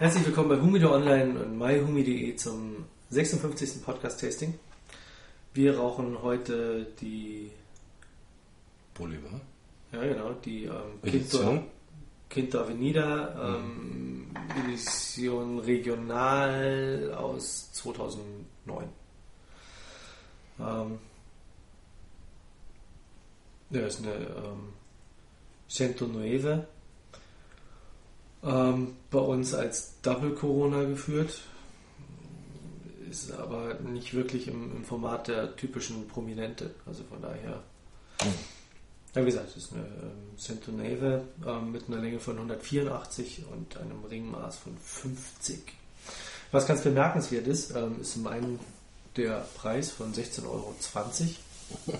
Herzlich willkommen bei Humido Online und myhumi.de zum 56. Podcast-Tasting. Wir rauchen heute die, Bolivar. ja genau, die ähm, Quinto. Quinto Avenida ähm, Edition Regional aus 2009. Ähm, ja, ist eine ähm, Cento Nueve. Ähm, bei uns als Double Corona geführt. Ist aber nicht wirklich im, im Format der typischen Prominente. Also von daher. Ja, wie gesagt, es ist eine ähm, Cento Neve ähm, mit einer Länge von 184 und einem Ringmaß von 50. Was ganz bemerkenswert ist, ähm, ist zum einen der Preis von 16,20 Euro.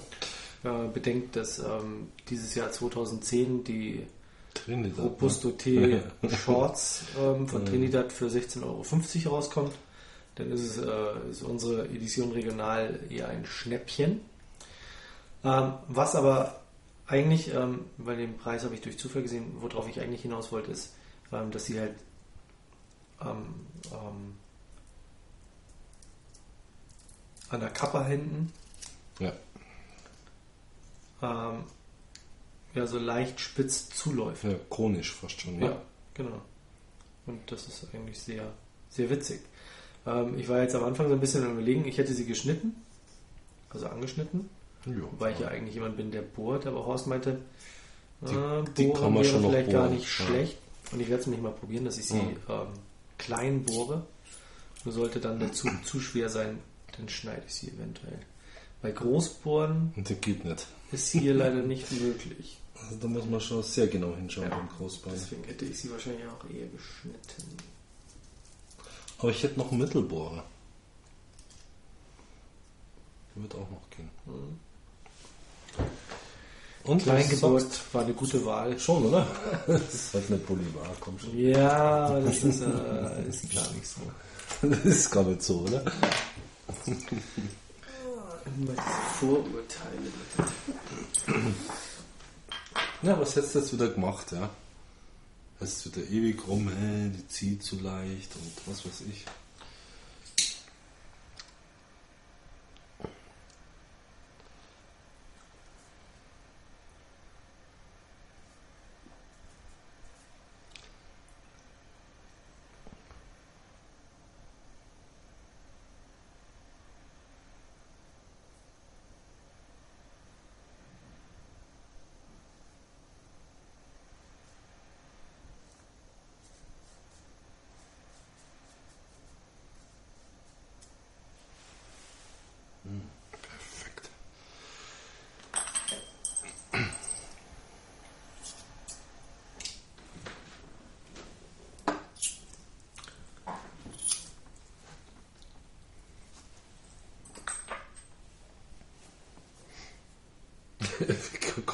Äh, bedenkt, dass ähm, dieses Jahr 2010 die Trinidad. Robusto T Shorts ähm, von Trinidad für 16,50 Euro rauskommt, dann ist, es, äh, ist unsere Edition Regional eher ein Schnäppchen. Ähm, was aber eigentlich, ähm, weil den Preis habe ich durch Zufall gesehen, worauf ich eigentlich hinaus wollte, ist, ähm, dass sie halt ähm, ähm, an der Kappe hinten Ja. Ja so leicht spitz zuläuft. ja, chronisch fast schon. Ja, genau. Und das ist eigentlich sehr, sehr witzig. Ähm, ich war jetzt am Anfang so ein bisschen am überlegen, ich hätte sie geschnitten, also angeschnitten, Ja. weil ich ja eigentlich jemand bin, der bohrt, aber Horst meinte, Die- äh, die bohren kann man schon noch vielleicht gar nicht ja. schlecht. Und ich werde es nicht mal probieren, dass ich sie Mhm. ähm, klein bohre. Nur sollte dann der Zug zu schwer sein, dann schneide ich sie eventuell. Bei Großbohren Und das geht nicht. Ist hier leider nicht möglich. Also da muss man schon sehr genau hinschauen Ja. beim Großbein. Deswegen hätte ich sie wahrscheinlich auch eher geschnitten. Aber ich hätte noch einen Mittelbohrer. Der wird auch noch gehen. Und Kleingeburt war eine gute Wahl. Schon, oder? das ist halt nicht Bolivar, komm schon. Ja, das ist, äh, ist gar nicht so. Das ist gar nicht so, oder? Immer Vorurteile. Ja, was hättest du jetzt wieder gemacht, ja? Es wird wieder ewig rum, äh, die zieht zu leicht und was weiß ich.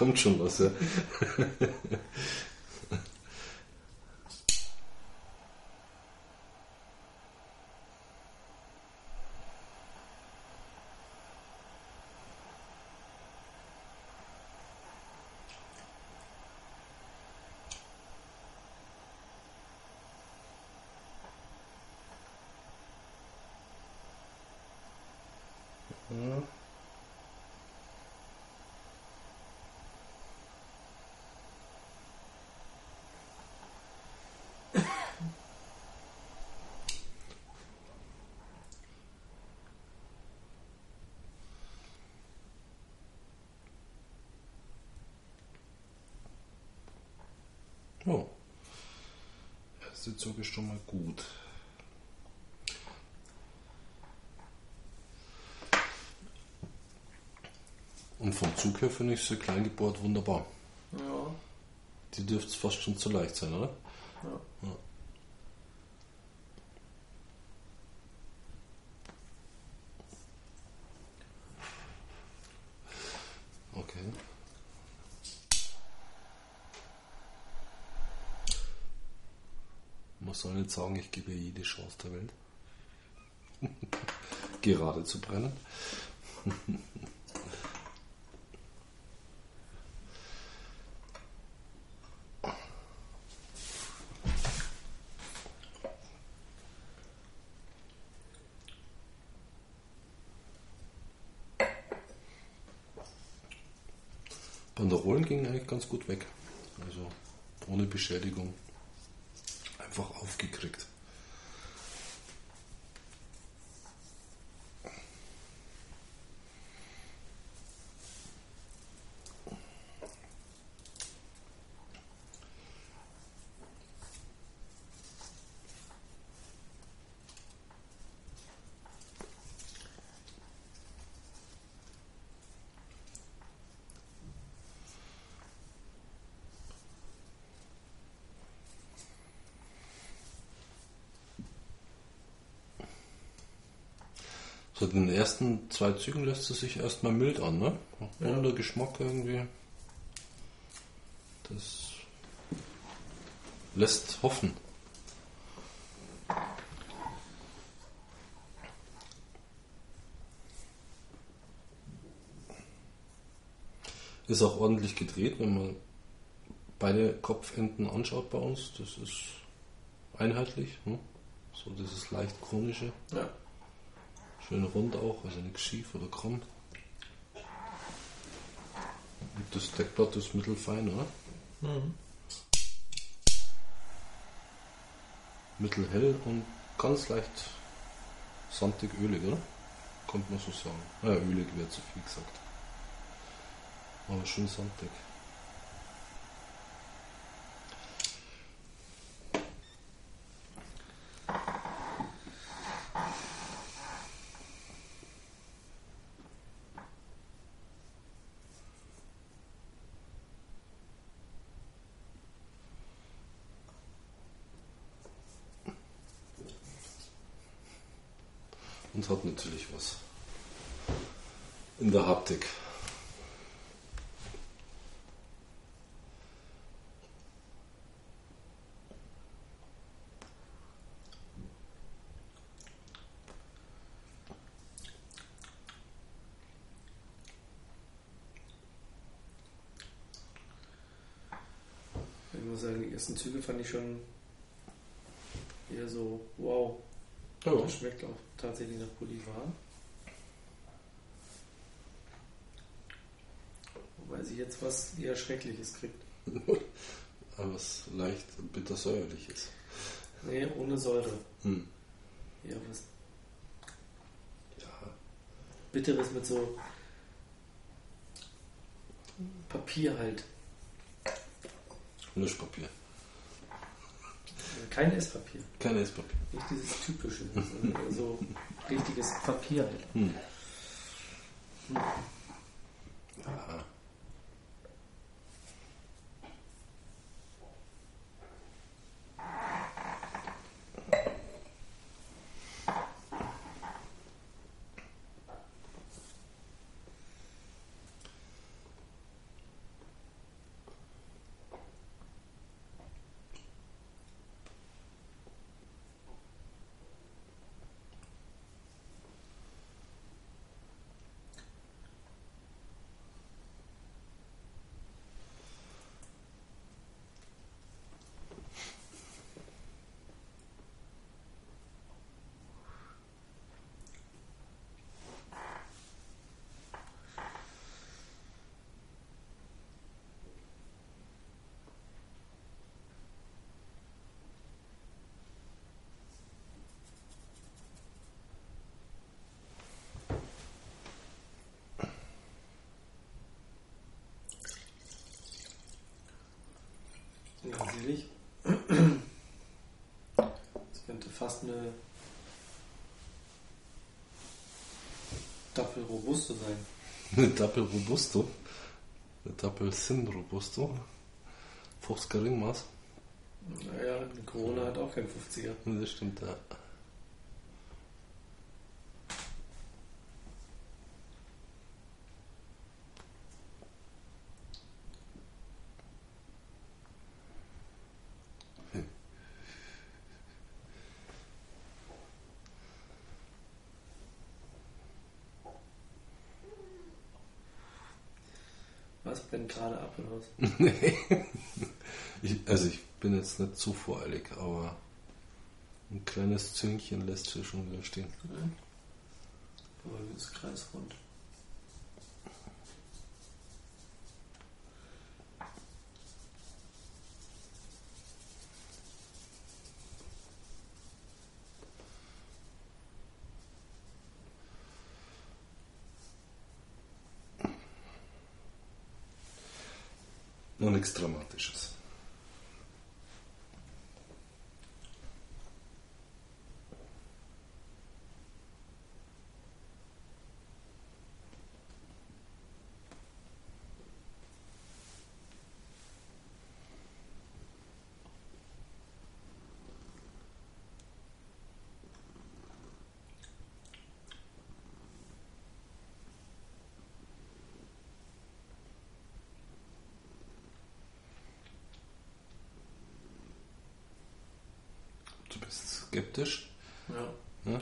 Kommt schon was, ja. Oh. Zug ist schon mal gut. Und vom Zug her finde ich so klein gebohrt wunderbar. Ja, Die dürfte fast schon zu leicht sein, oder? ja. Okay. nicht sagen, ich gebe jede Chance der Welt. Gerade zu brennen. Banderolen gingen eigentlich ganz gut weg. Also ohne Beschädigung. Einfach aufgekriegt. So den ersten zwei Zügen lässt es sich erstmal mild an, ne? Runder Geschmack irgendwie. Das lässt hoffen. Ist auch ordentlich gedreht, wenn man beide Kopfenden anschaut bei uns. Das ist einheitlich. Ne? So dieses leicht chronische. Ja. Schön rund auch, also nichts schief oder krumm. Und das Deckblatt ist mittelfein, oder? Mhm. Mittelhell und ganz leicht sandig ölig, oder? Könnte man so sagen. Ja, ölig wäre zu viel gesagt. Aber schön sandig. Hat natürlich was in der Haptik. Ich muss sagen, die ersten Züge fand ich schon eher so, wow. Ja. Das schmeckt auch tatsächlich nach Bolivar. Wobei sie jetzt was eher Schreckliches kriegt. Aber was leicht bittersäuerlich ist. Nee, ohne Säure. Hm. Eher was Ja, Bitteres mit so Papier halt. Mischpapier. Kein Esspapier. Kein Esspapier. Nicht dieses typische, so richtiges Papier halt. Hm. Ja. Sicherlich. Das könnte fast eine Doppel Robusto sein. Eine Doppel Robusto. Eine Doppel Sin Robusto. 50er Ringmaß. Naja, eine Corona hat auch kein 50er. Ja, Das stimmt, ja. Was brennt gerade ab oder was? Ich, also ich bin jetzt nicht zu voreilig, aber ein kleines Züngchen lässt sich schon wieder stehen. Aber das ist kreisrund. Nur nichts Dramatisches. Du bist skeptisch. Ja. Ja?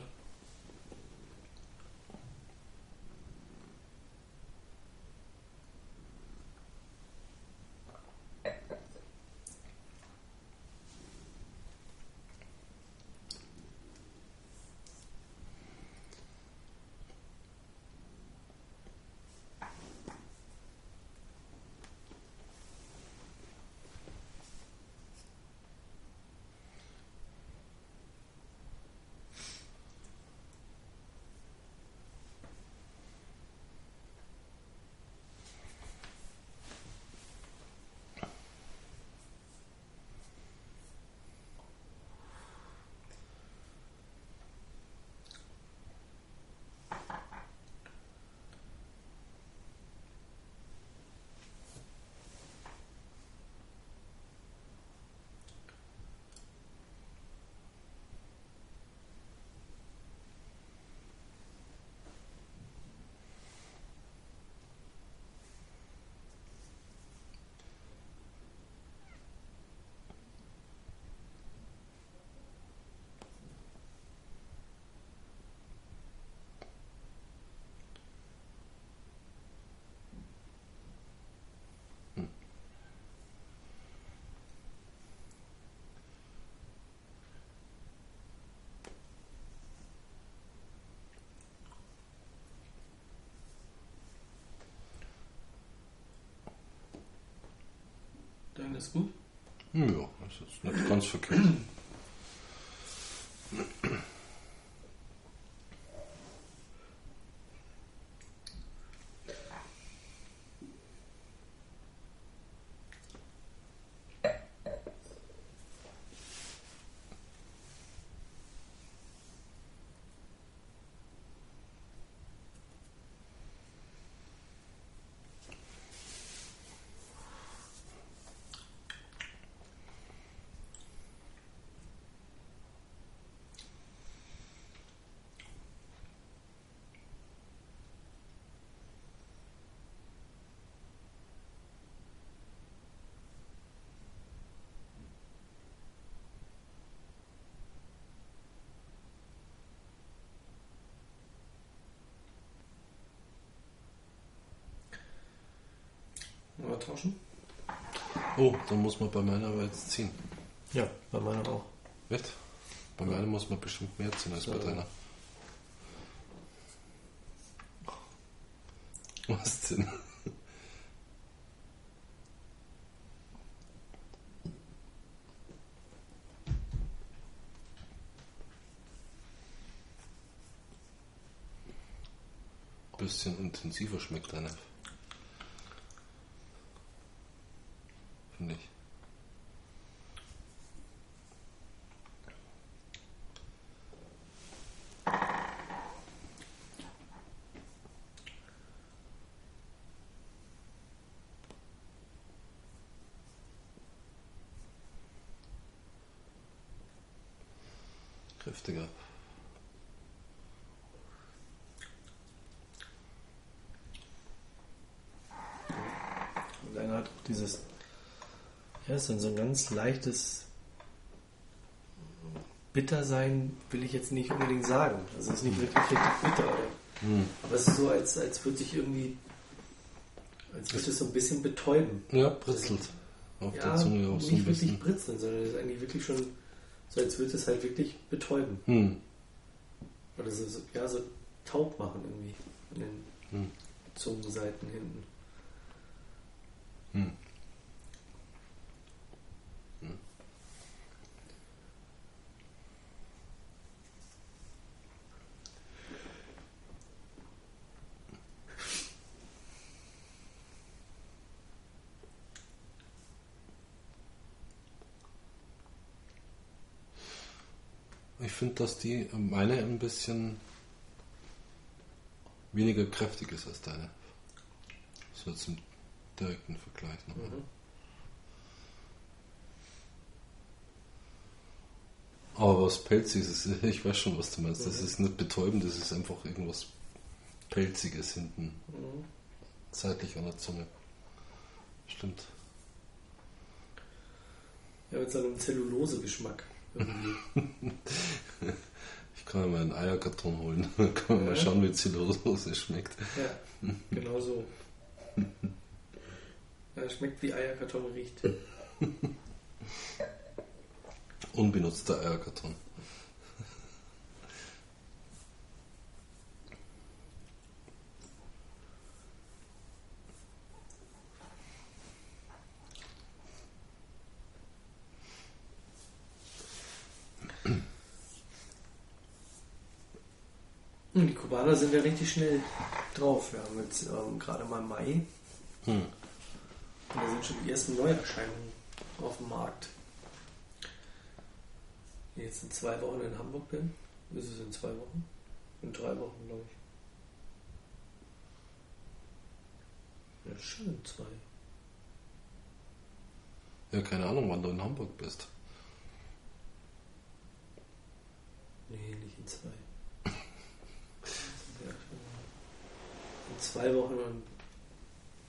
Ist gut. Ja, das ist nicht ganz verkehrt. Mal tauschen? Oh, dann muss man bei meiner aber jetzt ziehen. Ja, bei meiner auch. Nicht? Bei meiner muss man bestimmt mehr ziehen als bei deiner. Was denn? Bisschen intensiver schmeckt deine. Finde ich. Kräftiger. Und einer hat auch dieses, ist dann so ein ganz leichtes Bittersein, will ich jetzt nicht unbedingt sagen. Also es ist nicht wirklich richtig bitter. Oder? Hm. Aber es ist so, als, als würde sich irgendwie, als würde es so ein bisschen betäuben. Ja, britzelt. Auf Ja, der Zunge auch nicht so ein wirklich bisschen. britzeln, sondern es ist eigentlich wirklich schon so, als würde es halt wirklich betäuben. Hm. Oder so, so, ja, so taub machen irgendwie an den Hm. Zungenseiten hinten. Finde, dass die meine ein bisschen weniger kräftig ist als deine. So im direkten Vergleich nochmal. Mhm. Aber was Pelziges ist, ich weiß schon, was du meinst. Das Mhm. ist nicht betäubend, das ist einfach irgendwas Pelziges hinten, Mhm. seitlich an der Zunge. Stimmt. Ja, mit so einem Zellulosegeschmack. Ich kann mir mal einen Eierkarton holen. Dann kann man mal Ja. schauen, wie Zellulose schmeckt. ja, genau so. Ja, schmeckt wie Eierkarton riecht. Unbenutzter Eierkarton. Kubaner sind ja richtig schnell drauf. Wir haben jetzt ähm, gerade mal Mai Hm. und da sind schon die ersten Neuerscheinungen auf dem Markt. Wenn ich jetzt in zwei Wochen in Hamburg bin, ist es in zwei Wochen? In drei Wochen, glaube ich. Ja, schön, zwei. Ja, keine Ahnung, wann du in Hamburg bist. Nee, nicht in zwei. In zwei Wochen und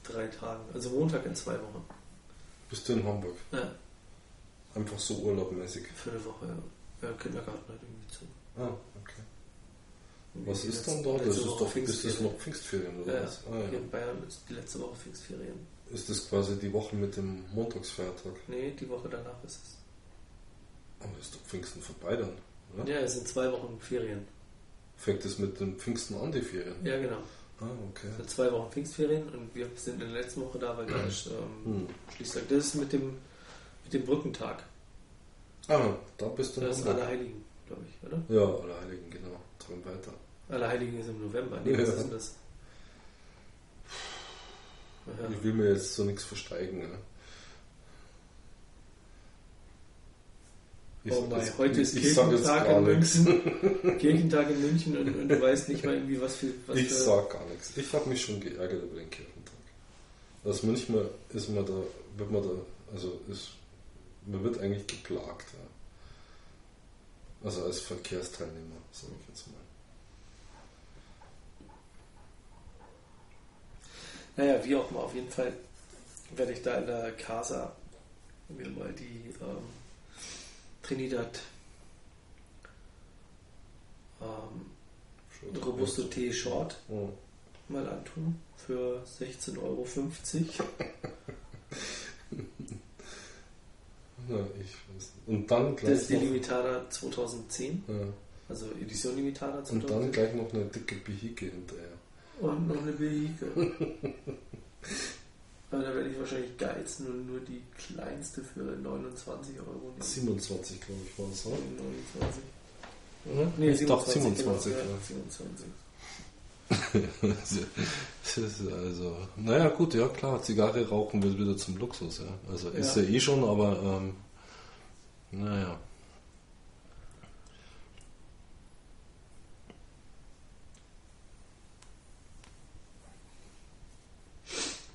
drei Tagen. Also Montag in zwei Wochen. Bist du in Hamburg? Ja, Einfach so urlaubmäßig. für eine Woche. Ja, ja Kindergarten hat irgendwie zu. Ah, okay. Und Was ist dann da? Das ist Woche doch ist das Pfingstferien. noch Pfingstferien oder Ja, was? Ah, hier ja. in Bayern ist die letzte Woche Pfingstferien. Ist das quasi die Woche mit dem Montagsfeiertag? Nee, die Woche danach ist es. Aber ist doch Pfingsten vorbei dann, oder? Ja, es sind zwei Wochen Ferien. Fängt es mit dem Pfingsten an, die Ferien? Ja, genau. Ah, okay. Sind zwei Wochen Pfingstferien und wir sind in der letzten Woche da, weil da ist ähm, Hm. Schließtag. Das ist mit dem, mit dem Brückentag. Ah, da bist du Das ist. Allerheiligen, glaube ich, oder? Ja, Allerheiligen, genau. Dran weiter. Allerheiligen ist im November. Nee, Ja. was ist denn das? Ich will mir jetzt so nichts versteigen. Ne? Oh mein, heute ist Kirchentag in. München. Kirchentag in München und, und du weißt nicht mal irgendwie, was für. Was Ich für sag gar nichts. Ich habe mich schon geärgert über den Kirchentag. Also manchmal ist man da, wird man da, also ist, man wird eigentlich geplagt. Ja. Also als Verkehrsteilnehmer, sage ich jetzt mal. Naja, wie auch immer, auf jeden Fall werde ich da in der Casa mir mal die ähm, Trinidad ähm, Robusto Tee Short Oh. mal antun für 16,50 Euro. Ja. Und dann Das gleich ist die Limitada 2010, ja, also Edition Limitada und dann 2010. gleich noch eine dicke Behike hinterher. Und noch eine Behike. Aber da werde ich wahrscheinlich geizen und nur die kleinste für 29 Euro nehmen. 27, glaube ich, war es, oder? 29. Mhm. Nee, ich dachte 27, 27, genau, ja. ja, 27. Das ist also, naja, gut, ja klar, Zigarre rauchen wird wieder zum Luxus, ja. Also ist Ja. ja eh schon, aber ähm, naja.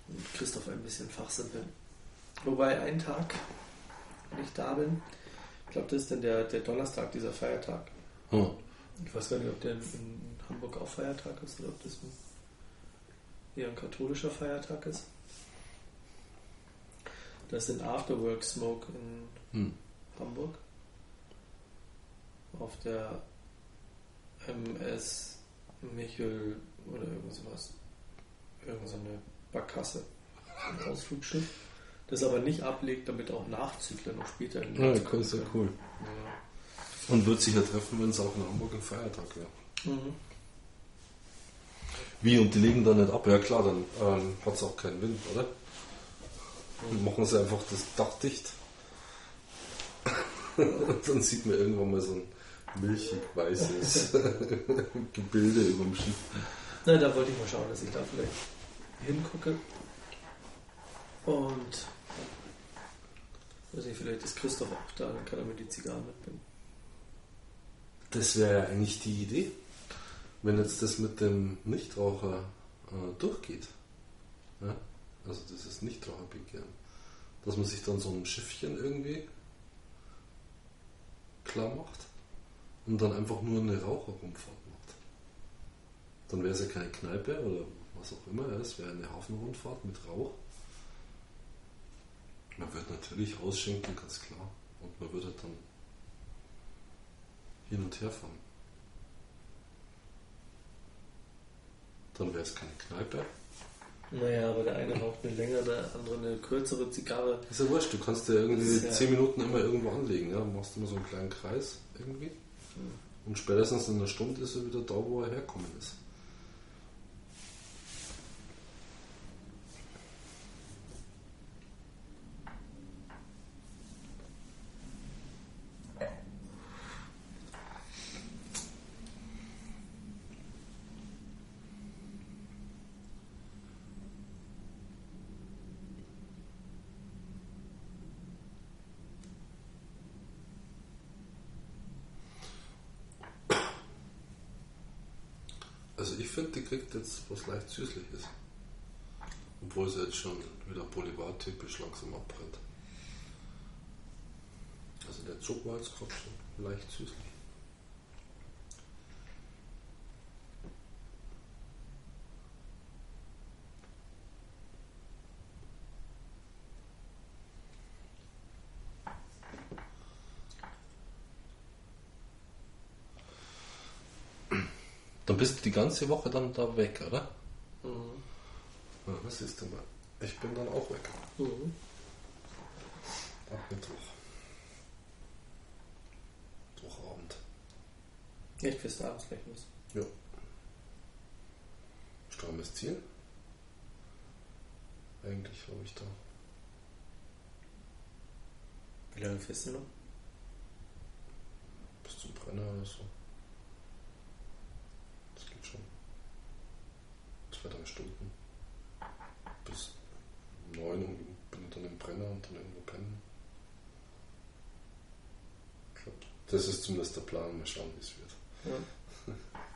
Und Christoph ein bisschen fachsimpeln. Wobei ein Tag, wenn ich da bin, ich glaube, das ist dann der, der Donnerstag, dieser Feiertag. Hm. Ich weiß gar nicht, ob der in, Hamburg auch Feiertag ist oder ob das eher ein katholischer Feiertag ist. Das ist ein Afterwork Smoke in Hm. Hamburg. Auf der MS Michel oder irgend sowas. Irgend so eine Barkasse. Ein Ausflugsschiff. Das aber nicht ablegt, damit auch Nachzügler noch später in den Ja, cool, ist ja können. cool. Ja. Und wird sich ja treffen, wenn es auch in Hamburg ein Feiertag wäre. Mhm. Wie, und die legen da nicht ab? Ja klar, dann ähm, hat es auch keinen Wind, oder? Dann machen sie einfach das Dach dicht. und dann sieht man irgendwann mal so ein milchig-weißes Gebilde über dem Schiff. Na, da wollte ich mal schauen, dass ich da vielleicht hingucke. Und weiß nicht, vielleicht ist Christoph auch da, dann kann er mir die Zigarren mitbringen. Das wäre ja eigentlich die Idee. Wenn jetzt das mit dem Nichtraucher äh, durchgeht, ja? also dieses Nichtraucherbegehren, dass man sich dann so ein Schiffchen irgendwie klar macht und dann einfach nur eine Raucherrundfahrt macht. Dann wäre es ja keine Kneipe oder was auch immer, es wäre eine Hafenrundfahrt mit Rauch. Man wird natürlich ausschenken, ganz klar. Und man würde dann hin und her fahren. Dann wäre es keine Kneipe. Naja, aber der eine raucht eine längere, der andere eine kürzere Zigarre. Ist ja wurscht, du kannst dir irgendwie ja 10 Minuten immer irgendwo anlegen. Ja? Machst immer so einen kleinen Kreis irgendwie. Und spätestens in einer Stunde ist er wieder da, wo er herkommen ist. Also ich finde, die kriegt jetzt was leicht Süßliches. Obwohl sie jetzt schon wieder Boulevard-typisch langsam abbrennt. Also der Zug war jetzt gerade schon leicht süßlich. Bist du die ganze Woche dann da weg, oder? Mhm. Ja, das ist mal. Ich bin dann auch weg. Mhm. Ab Mittwoch. Mittwochabend. Abends gleich los. Ja. Strammes Ziel. Eigentlich habe ich da. Wie lange fährst du noch? Bis zum Brenner oder so. Das geht schon. Zwei, drei Stunden. Bis neun und bin dann im Brenner und dann irgendwo pennen. Ich glaube, das ist zumindest der Plan. Mal schauen, wie es wird. Ja.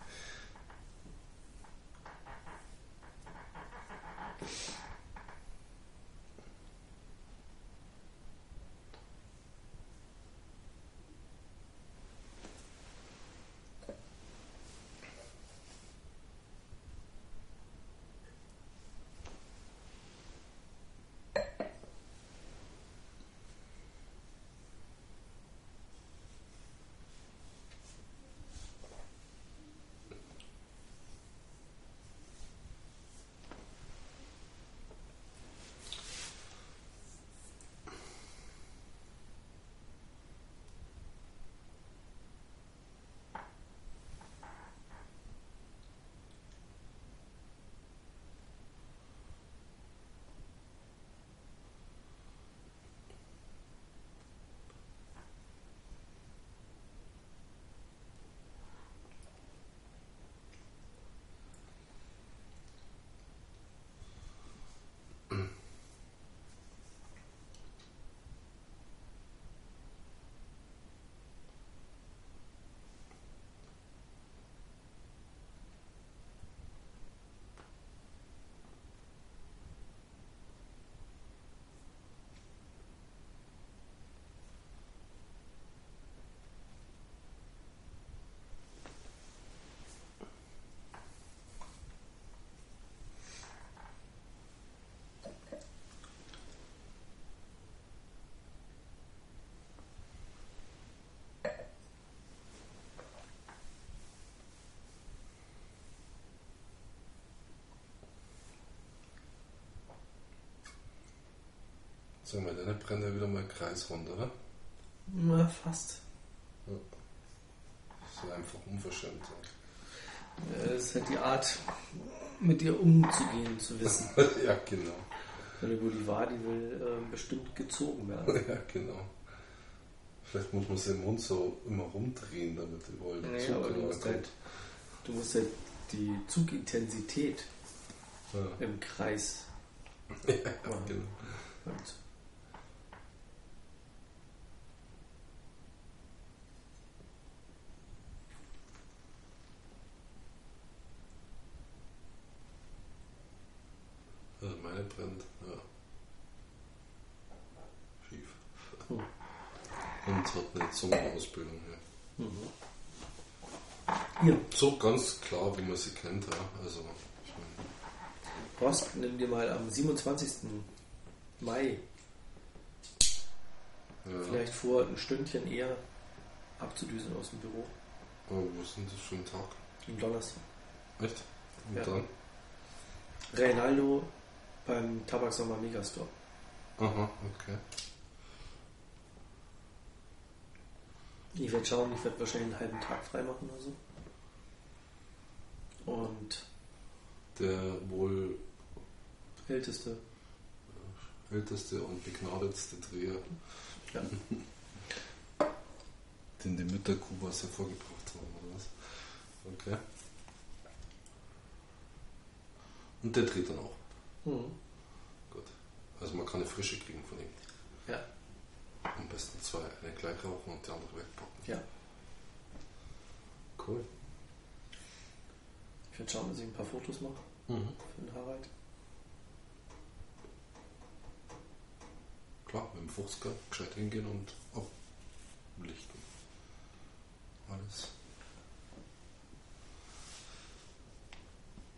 Sag mal, deine brennt ja wieder mal kreisrund, oder? Na, fast. Das ist einfach unverschämt. Ja, Das ist halt die Art, mit dir umzugehen, zu wissen. ja, genau. Wenn die war, die will äh, bestimmt gezogen werden. Ja, genau. Vielleicht muss man den Mund so immer rumdrehen, damit die wollen. Nee, aber du musst, halt, du musst halt die Zugintensität Ja. im Kreis ja, genau. und brennt. Ja. Schief. Hm. Und hat eine Zungenausbildung. Ja. Mhm. Hier, So ganz klar, wie man sie kennt. Ja. Also, ich meine, Horst, nimm dir mal am 27. Mai ja. vielleicht vor, ein Stündchen eher abzudüsen aus dem Büro. Aber wo ist denn das für ein Tag? Am Donnerstag. Echt? Und Ja. dann? Reinaldo beim Tabaksommer Megastore. Aha, okay. Ich werde schauen, ich werde wahrscheinlich einen halben Tag frei machen oder so. Und Der wohl älteste. älteste und begnadetste Dreher, Ja. den die Mütter Kubas hervorgebracht haben, oder was? Okay. Und der dreht dann auch. Mhm. Gut. Also man kann eine frische kriegen von ihm. Ja. Am besten zwei, eine gleich rauchen und die andere wegpacken. Ja. Cool. Ich werde schauen, dass ich ein paar Fotos mache Mhm. für den Harald. Klar, mit dem 50er gescheit hingehen und ablichten. Alles.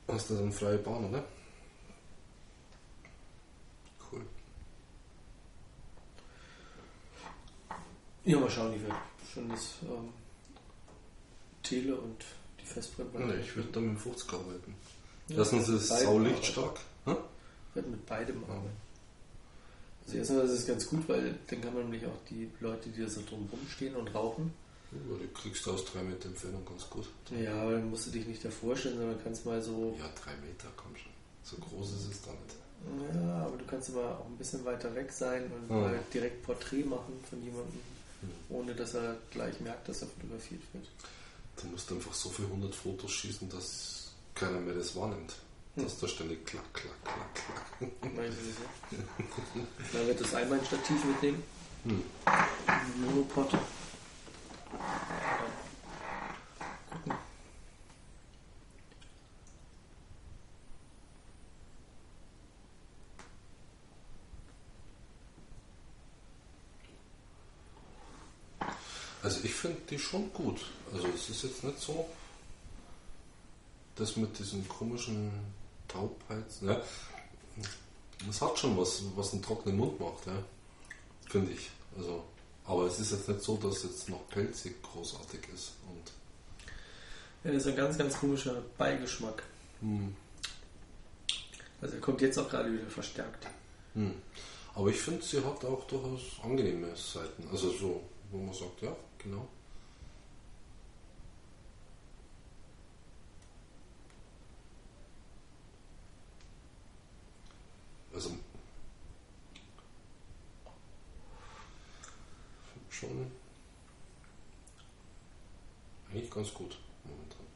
Hast du dann freie Bahn, oder? Cool. Ja, mal schauen, ich werde schon das ähm, Tele und die Festbrennweite. Nee, ich würde dann mit dem 50er arbeiten. Ja, Erstens ist es saulichtstark. Hä? Ich werde mit beidem Ja. arbeiten. Also erstmal ist es ganz gut, weil dann kann man nämlich auch die Leute, die da so drumherum stehen und rauchen, Ja, die kriegst du aus drei Meter Entfernung ganz gut. ja, aber dann musst du dich nicht davor stellen, sondern kannst mal so, Ja, drei Meter, komm schon. So groß ist es da nicht. ja, aber du kannst immer auch ein bisschen weiter weg sein und Ja. mal direkt Porträt machen von jemandem, Hm. Ohne dass er gleich merkt, dass er fotografiert wird. Du musst einfach so viele hundert Fotos schießen, dass keiner mehr das wahrnimmt. Hm. Dass da ständig klack, klack, klack, klack. Nein, so ist es. Dann wird das einmal ein Stativ mitnehmen, Hm. Monopod. Gucken. Also ich finde die schon gut. Also es ist jetzt nicht so, das mit diesen komischen Taubheiten. Ja. Es hat schon was, was einen trockenen Mund macht, ja. finde ich. Also, aber es ist jetzt nicht so, dass jetzt noch pelzig großartig ist. Und, Ja, das ist ein ganz, ganz komischer Beigeschmack. hm, Also er kommt jetzt auch gerade wieder verstärkt. hm. Aber ich finde, sie hat auch durchaus angenehme Seiten. Also so, wo man sagt, ja, genau. Also schon eigentlich ganz gut momentan.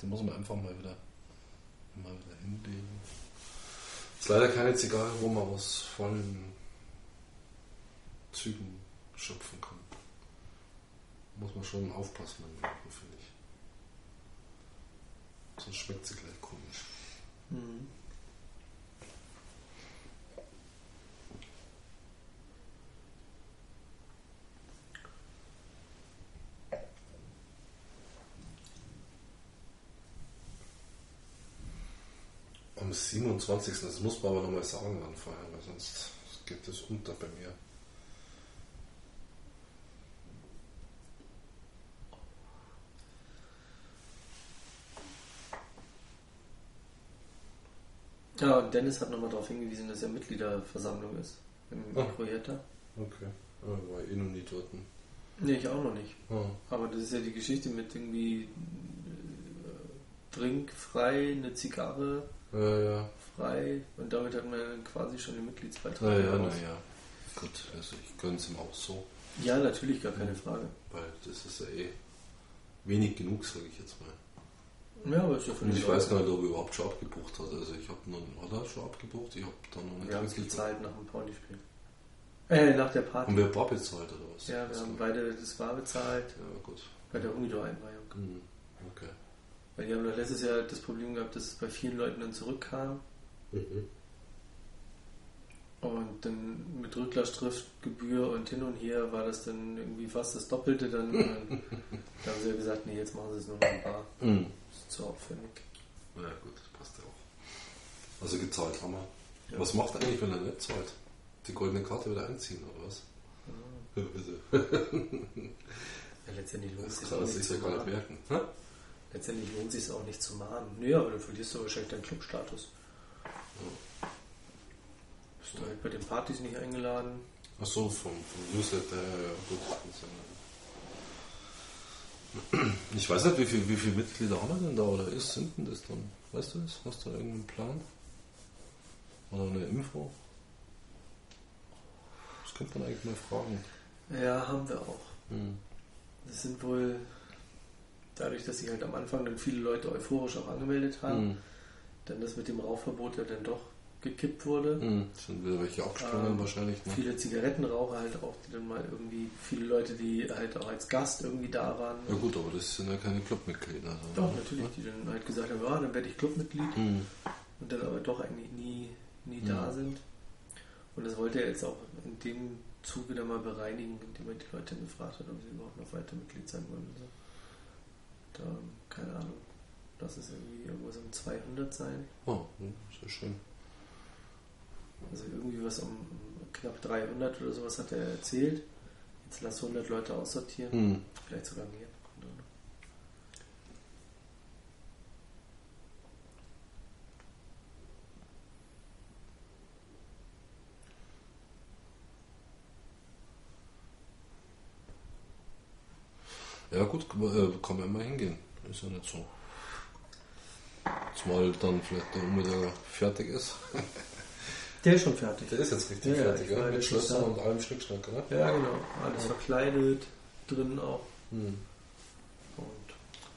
Die muss man einfach mal wieder, mal wieder hinlegen. Ist leider keine Zigarre, wo man aus vollen Zügen schöpfen kann. Muss man schon aufpassen beim Rauchen, finde ich. Sonst schmeckt sie gleich komisch. Mhm. Am 27. Das muss man aber nochmal sagen dann vorher, weil sonst geht das unter bei mir. Ja, und Dennis hat nochmal darauf hingewiesen, dass er Mitgliederversammlung ist im Ah. Projetta. Okay. Ja, war eh noch nie dort. Nee, ich auch noch nicht. Ah. Aber das ist ja die Geschichte mit irgendwie äh, Drink frei, eine Zigarre Ja, ja. frei und damit hat man quasi schon den Mitgliedsbeitrag. Naja, raus. naja. Gut, also ich gönne es ihm auch so, Ja, natürlich, gar keine Frage. weil das ist ja eh wenig genug, sage ich jetzt mal. Ja, aber ist ja von Und ich weiß gar nicht, ob er überhaupt schon abgebucht hat. Also ich habe noch, hat er schon abgebucht? Ich habe da noch nicht Wir haben es gezahlt nach dem Pauli-Spiel. Äh, nach der Party. Haben wir Bar bezahlt oder was? Ja, wir Das haben beide das Bar bezahlt Ja, gut. bei der Humidor-Einweihung. Hm, Okay. Weil die haben doch letztes Jahr das Problem gehabt, dass es bei vielen Leuten dann zurückkam Mhm. und dann mit Rücklastschriftgebühr und hin und her war das dann irgendwie fast das Doppelte. Dann, dann, dann haben sie ja gesagt, nee, jetzt machen sie es nur noch im Bar. Mhm. Das ist zu aufwendig. Ja, gut, das passt ja auch. Also gezahlt haben wir. Ja. Was macht er eigentlich, wenn er nicht zahlt? Die goldene Karte wieder einziehen oder was? Ah. Ja, bitte. Ja, letztendlich lohnt es Das sich ja gar nicht merken. Hä? Letztendlich lohnt es sich auch nicht zu mahnen. Nö, aber dann verlierst du wahrscheinlich deinen Clubstatus. Bist du halt bei den Partys nicht eingeladen. Ach so, vom, vom Newsletter, ja, ja, gut. Ich weiß nicht, wie viele wie viel Mitglieder haben wir denn da oder ist, sind denn das dann? Weißt du das? Hast du da irgendeinen Plan? Oder eine Info? Das könnte man eigentlich mal fragen. Ja, haben wir auch. Hm. Das sind wohl, dadurch, dass sich halt am Anfang dann viele Leute euphorisch auch angemeldet haben, Hm. dann das mit dem Rauchverbot ja dann doch gekippt wurde. Hm. Sind wieder welche abgesprungen Ähm, wahrscheinlich. Ne? Viele Zigarettenraucher halt auch, die dann mal irgendwie, viele Leute, die halt auch als Gast irgendwie da waren. Ja gut, aber das sind ja keine Clubmitglieder. Also, Doch, natürlich, die dann halt gesagt haben, ja, dann werde ich Clubmitglied Hm. und dann aber doch eigentlich nie, nie Ja. da sind. Und das wollte er jetzt auch in dem Zuge dann mal bereinigen, indem er die Leute gefragt hat, ob sie überhaupt noch weiter Mitglied sein wollen. Also, da, keine Ahnung, lass es irgendwie irgendwas um 200 sein. Oh, hm, sehr schön. Also irgendwie was um knapp 300 oder sowas hat er erzählt. Jetzt lass 100 Leute aussortieren, Hm. vielleicht sogar mehr. Keine Ahnung. Ja gut, äh, kann man immer hingehen. Ist ja nicht so. Zumal dann vielleicht der Ummittag fertig ist. Der ist schon fertig. Der ist jetzt richtig Ja, fertig, ja? Mit Schlössern und allem Schnickschnack, oder? Ja, genau. Alles Ja. verkleidet, drin auch. Hm.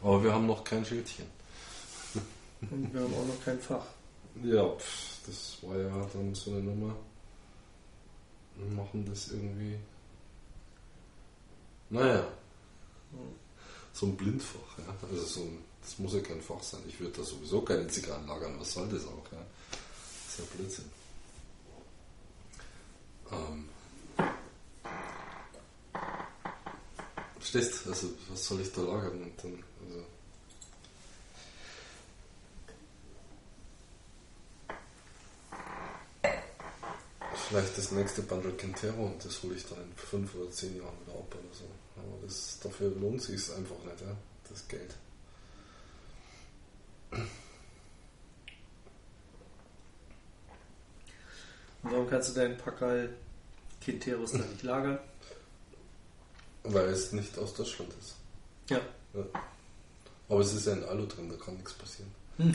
Aber wir haben noch kein Schildchen. und wir haben auch noch kein Fach. Ja, pff, das war ja dann so eine Nummer. Wir machen das irgendwie. Naja. So ein Blindfach, ja. Also so ein, das muss ja kein Fach sein. Ich würde da sowieso keine Zigarren lagern. Was soll das auch, ja? Das ist ja Blödsinn. Ähm. Verstehst? Also, was soll ich da lagern? Und dann, also. Vielleicht das nächste Bundle Quintero und das hole ich dann in fünf oder zehn Jahren wieder ab oder so. Aber das, dafür lohnt sich es einfach nicht, ja, das Geld. Und warum kannst du deinen Packerl Quinteros da nicht lagern? Weil es nicht aus Deutschland ist. Ja. Ja. Aber es ist ja in Alu drin, da kann nichts passieren.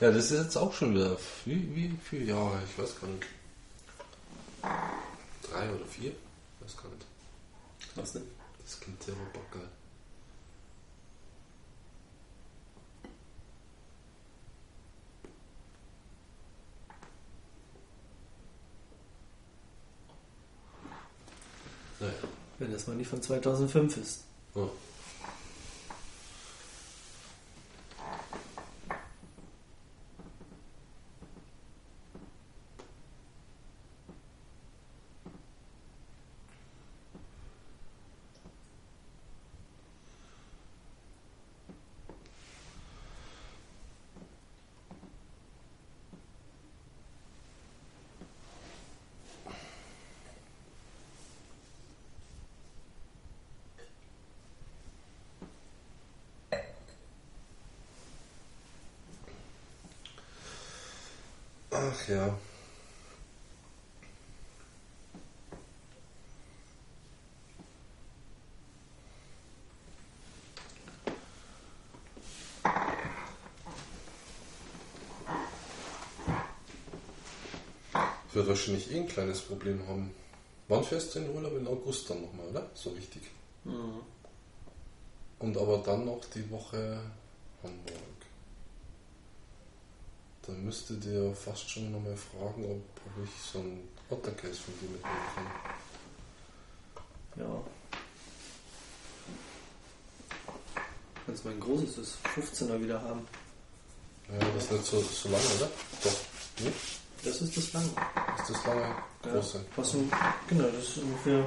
Ja, das ist jetzt auch schon wieder. Wie, wie viele Jahre? Ich weiß gar nicht. Drei oder vier? Ich weiß gar nicht. Was denn? Das Quintero Backerl. Naja. Wenn das mal nicht von 2005 ist. Oh. Ach ja. Ich werde wahrscheinlich eh ein kleines Problem haben. Wann fährst du in Urlaub? In August dann nochmal, oder? So richtig. Mhm. Und aber dann noch die Woche Hamburg. Dann müsstet ihr fast schon nochmal fragen, ob, ob ich so ein Ottercase von dir mitnehmen kann. Ja. Kannst mein großes, das 15er wieder haben. Ja, das ist nicht so, so lange, oder? Doch. Nee? Das ist das lange. Das ist das lange große. Ja, was ein, genau, das ist ungefähr.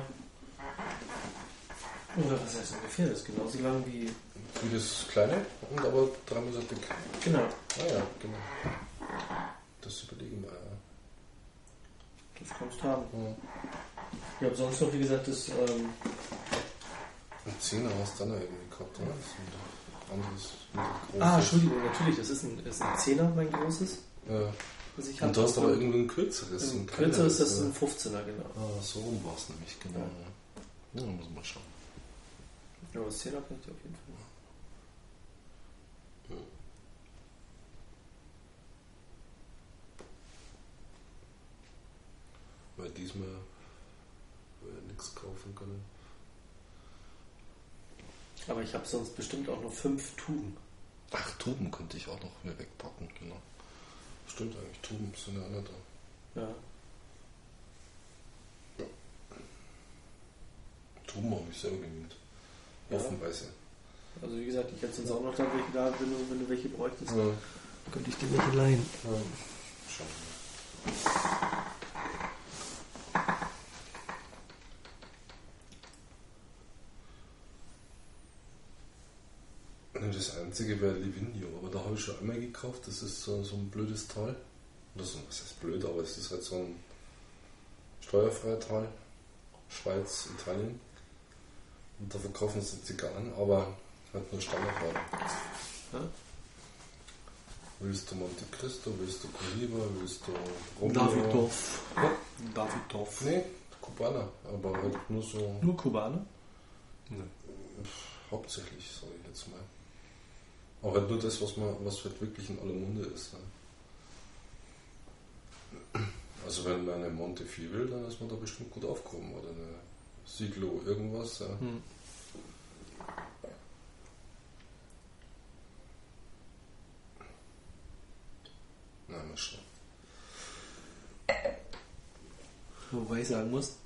Oder was heißt ungefähr? Das ist genauso lang wie. Wie das kleine und aber dreimal so dick. Genau. Ah ja, genau. Das überlegen wir ja. Das kannst du haben. Ja. Ich habe sonst noch, wie gesagt, das. Ähm, Ein Zehner hast du dann irgendwie gehabt, oder? Das ist ein anderes, ah, Entschuldigung, natürlich, das ist ein, das ist ein Zehner, mein großes. Ja. Ich Und du hast aber irgendwie ein kürzeres. Ein ein kürzer ist das kleineres, ein 15er, genau. Ah, so rum war es nämlich, genau. Ja, ja muss man schauen. Aber das 10er kann ich dir auf jeden Fall. Weil diesmal wir nichts kaufen können. Aber ich habe sonst bestimmt auch noch fünf Tuben. Ach, Tuben könnte ich auch noch hier wegpacken, genau. Stimmt eigentlich, Tuben sind ja alle da. Ja. Tuben habe ich selber gemietet. Ja. Offenweise. Also wie gesagt, ich hätte sonst auch noch da welche da, wenn du, wenn du welche bräuchtest. Ja. Könnte ich dir welche leihen. Ja. Schauen wir. Ja, Das einzige wäre Livigno, aber da habe ich schon einmal gekauft. Das ist so, so ein blödes Tal. Oder so, was heißt blöd, aber es ist halt so ein steuerfreier Tal. Schweiz, Italien. Und da verkaufen sie Zigarren, aber halt nur Standardwaren. Ja? Willst du Monte Cristo, willst du Cohiba, willst du Romeo? Davidoff. Ja. Davidoff. Nee, Kubaner, aber halt nur so Nur Kubaner? Ne. pff, hauptsächlich, sage ich jetzt mal. Aber halt nur das, was man, was halt wirklich in aller Munde ist. Ne? Also wenn man eine Monte 4 will, dann ist man da bestimmt gut aufgehoben. Oder eine Siglo irgendwas. Ja. Hm. Na, mal schauen. Wobei ich sagen muss,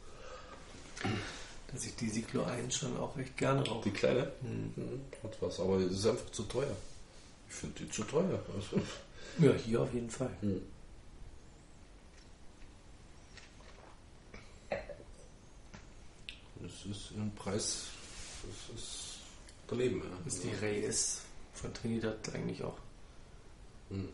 dass ich die Siglo 1 schon auch recht gerne rauche. Die kleine? Hm. Mhm, hat was, aber es ist einfach zu teuer. Ich finde die zu teuer. Also, Ja, hier auf jeden Fall. das ist ein Preis, das ist daneben. Ja. Das ist die Reyes von Trinidad eigentlich auch. Hm.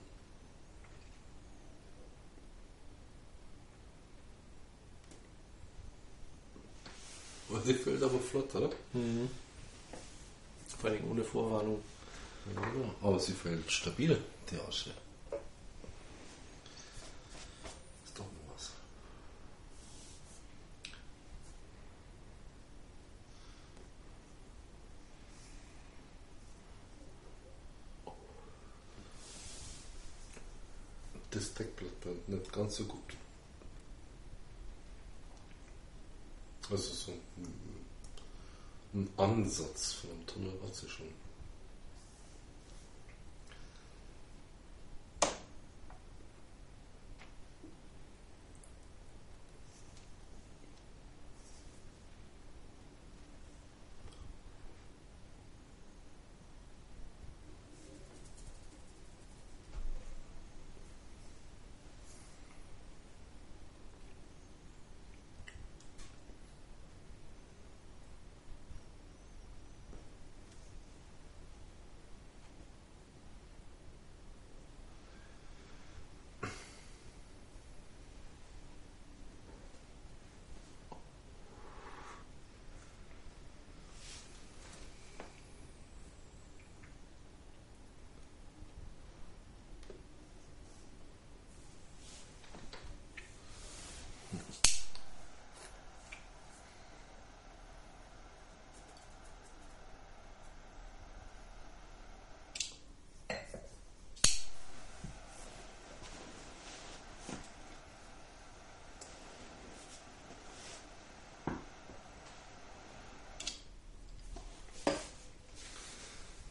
Und die fällt aber flott, oder? Mhm. Vor allem ohne Vorwarnung. Ja, aber sie fällt stabil, die Asche. Ist doch mal was. Das Deckblatt nicht ganz so gut. Also so ein, ein Ansatz von einem Tunnel hat sie schon.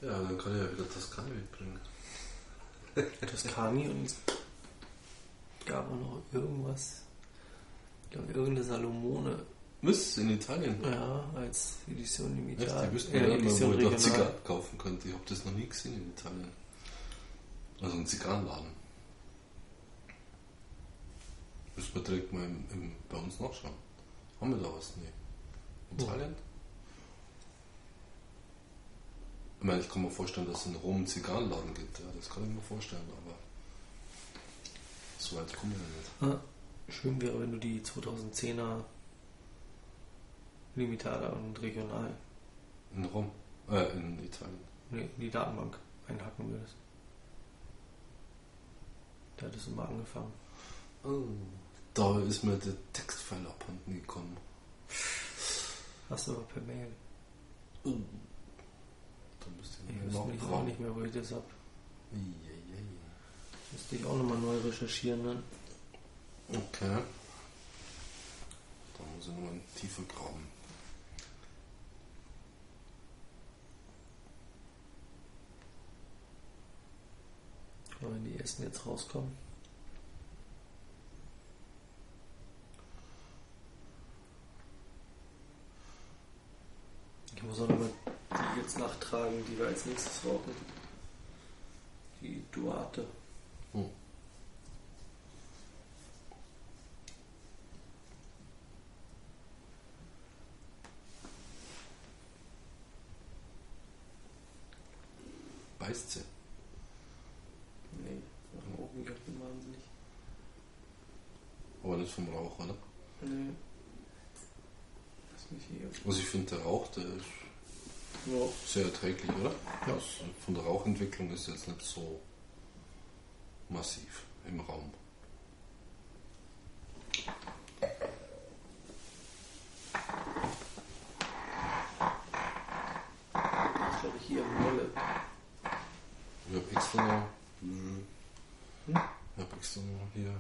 Kann ich ja wieder Toskani mitbringen. Toskani und es gab auch noch irgendwas. Ich glaube, irgendeine Salomone. Was? In Italien? Ja, als Edition Echt? Limitada. Die wüssten äh, ja nicht mal, wo noch regional. Zigarren kaufen könnte. Ich habe das noch nie gesehen in Italien. Also ein Zigarrenladen. Müssen wir direkt mal im, im, bei uns nachschauen. Haben wir da was? Nee. In Italien? Ich meine, ich kann mir vorstellen, dass es in Rom einen Zigarrenladen gibt. Ja, das kann ich mir vorstellen, aber so weit kommen wir ja nicht. Ah, schön wäre, wenn du die 2010er Limitada und Regional In Rom. Äh, in Italien. nee, in die Datenbank einhacken würdest. Da hattest du mal angefangen. Oh. Da ist mir der Textfile abhanden gekommen. Hast du aber per Mail. Oh. Da müsste Ich ich weiß noch nicht, auch nicht mehr, wo ich das hab. Eieiei. Müsste ich auch nochmal neu recherchieren dann. Okay. Da muss ich nochmal tiefer graben. Aber wenn die ersten jetzt rauskommen. Ich muss auch nochmal die jetzt nachtragen, die wir als nächstes rauchen. Die Duarte. Oh. Beißt sie. Nee, nach dem Augengatten wahnsinnig. Aber nicht vom Rauch, oder? Nee. Lass mich hier. Also ich finde der Rauch, der ist Ja. sehr erträglich, oder? Ja. Das, von der Rauchentwicklung ist jetzt nicht so massiv im Raum. Ich glaube, hier Molle. Ich habe extra. Hm? Ich habe extra noch hier.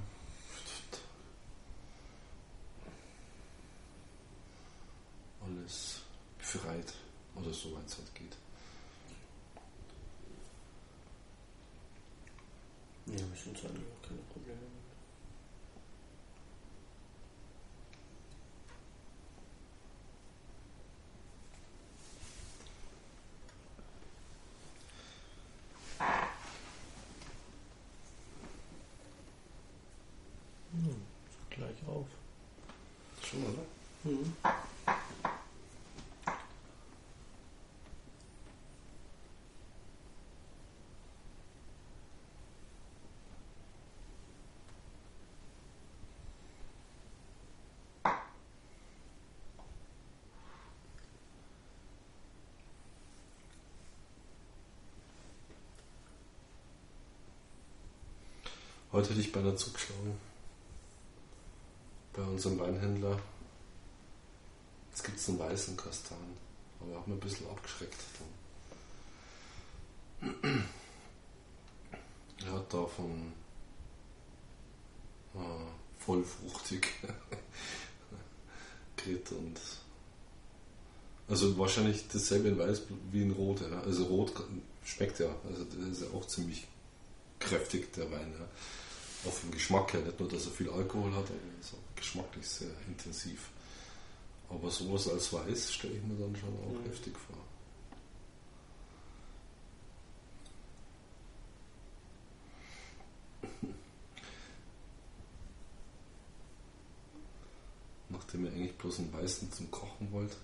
Alles befreit. Oder soweit es halt geht. Ja, sind eigentlich auch keine Probleme mit. Hm, ist gleich auf. Schon, oder? Mhm. Heute hätte ich beinahe zugeschlagen. Bei unserem Weinhändler. Jetzt gibt es einen weißen Kastan. Aber hat mir ein bisschen abgeschreckt. Dann. Er hat davon äh, vollfruchtig geredet und also wahrscheinlich dasselbe in Weiß wie in Rot. Ja. Also Rot schmeckt ja. Also das ist ja auch ziemlich kräftig, der Wein. Ja. Auch vom Geschmack her, nicht nur, dass er viel Alkohol hat, aber er ist auch geschmacklich sehr intensiv. Aber sowas als Weiß stelle ich mir dann schon auch Mhm. heftig vor. Nachdem ihr eigentlich bloß einen Weißen zum Kochen wollt.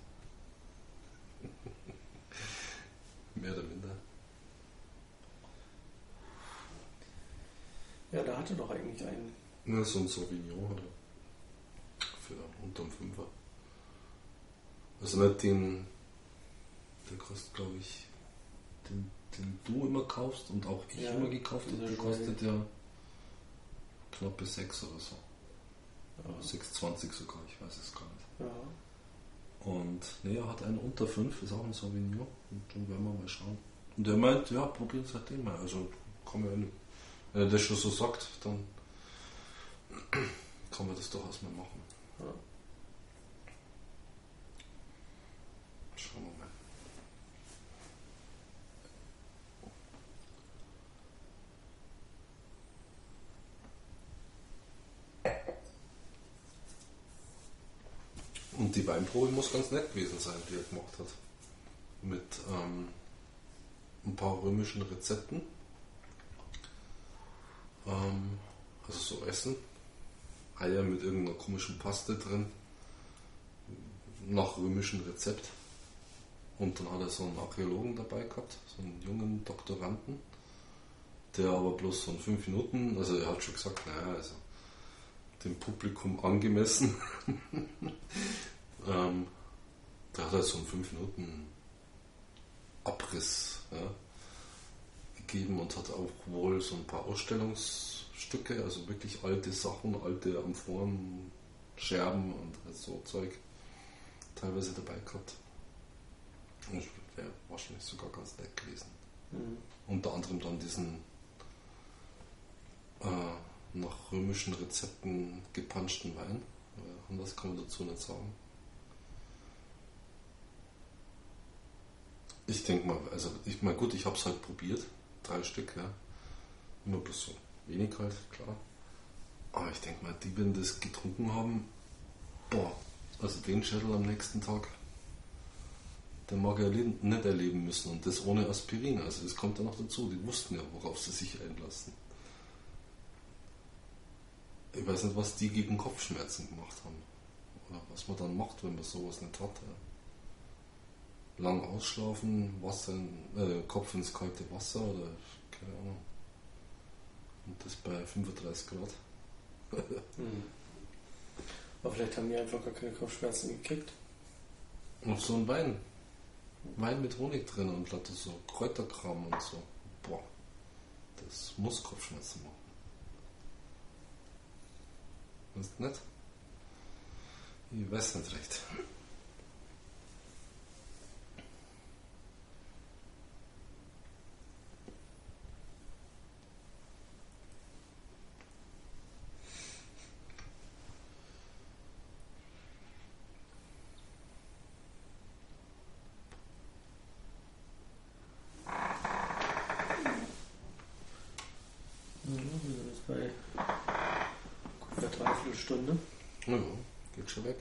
Mehr oder minder. Ja, da hatte doch eigentlich einen. Ja, so ein Sauvignon oder für unterm Fünfer. Also nicht den, der kostet glaube ich, den, den du immer kaufst und auch ich Ja, immer gekauft habe, der kostet ja knappe 6 oder so. Ja. 6,20 sogar, ich weiß es gar nicht. ja. Und nee, er hat einen unter 5, ist auch ein Sauvignon. Und dann werden wir mal schauen. Und er meint, ja, probieren es halt den mal. Also kann man ja nicht. Äh, Wenn er das schon so sagt, dann kann man das durchaus mal machen. Schauen wir mal. Und die Weinprobe muss ganz nett gewesen sein, die er gemacht hat. Mit ähm, ein paar römischen Rezepten. Ähm, also so Essen. Eier mit irgendeiner komischen Paste drin. Nach römischem Rezept. Und dann hat er so einen Archäologen dabei gehabt, so einen jungen Doktoranden, der aber bloß so in fünf Minuten, also er hat schon gesagt, naja, also dem Publikum angemessen, ähm, der hat halt so einen fünf Minuten Abriss ja, gegeben und hat auch wohl so ein paar Ausstellungsstücke, also wirklich alte Sachen, alte Amphoren, Scherben und so Zeug teilweise dabei gehabt. Und wäre wahrscheinlich sogar ganz nett gewesen. Mhm. Unter anderem dann diesen äh, nach römischen Rezepten gepanschten Wein. Anders kann man dazu nicht sagen. Ich denke mal, also ich meine gut, ich habe es halt probiert, drei Stück, ja. Immer bloß so wenig halt, klar. Aber ich denke mal, die werden das getrunken haben, boah, also den Schädel am nächsten Tag, der mag er nicht erleben müssen und das ohne Aspirin. Also das kommt ja noch dazu. Die wussten ja, worauf sie sich einlassen. Ich weiß nicht, was die gegen Kopfschmerzen gemacht haben. Oder was man dann macht, wenn man sowas nicht hat. Ja. Lang ausschlafen, Wasser in, äh, Kopf ins kalte Wasser oder keine Ahnung. Und das bei 35 Grad. hm. Aber vielleicht haben die einfach gar keine Kopfschmerzen gekriegt. Noch so ein Wein. Wein mit Honig drin und lauter so Kräuterkram und so. Boah, das muss Kopfschmerzen machen. Ist nett? Ich weiß nicht recht. Stunde. Ja, geht schon weg.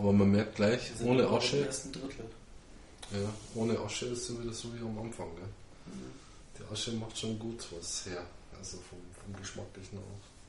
Aber man merkt gleich, ohne Asche. Ja, ohne Asche ist es wieder so wie am Anfang. Gell? Mhm. Die Asche macht schon gut was her. Also vom, vom Geschmacklichen auch.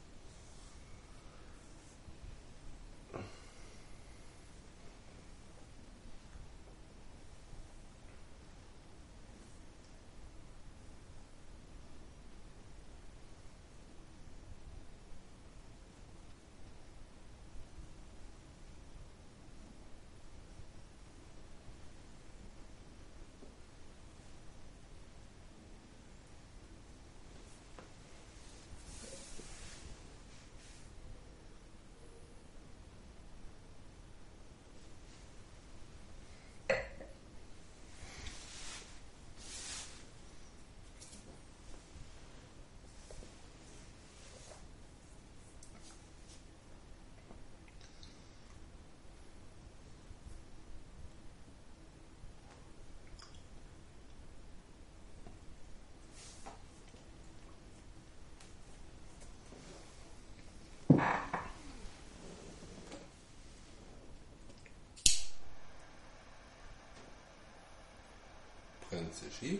Grenze schief.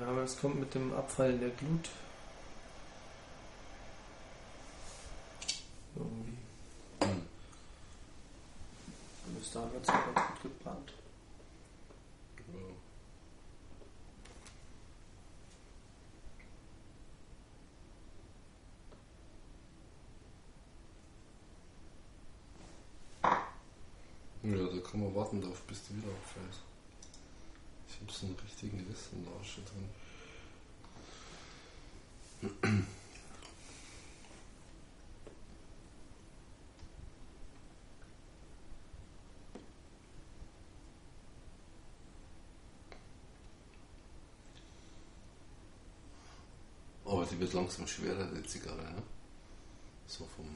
ja, aber es kommt mit dem Abfall der Glut. Irgendwie. Hm. Bis dahin wird es ganz gut gebrannt. Ja, da kann man warten darauf, bis die wieder auffällt. Ich habe so einen richtigen Riss in der Asche drin. Aber die wird langsam schwerer, die Zigarre, ne? So vom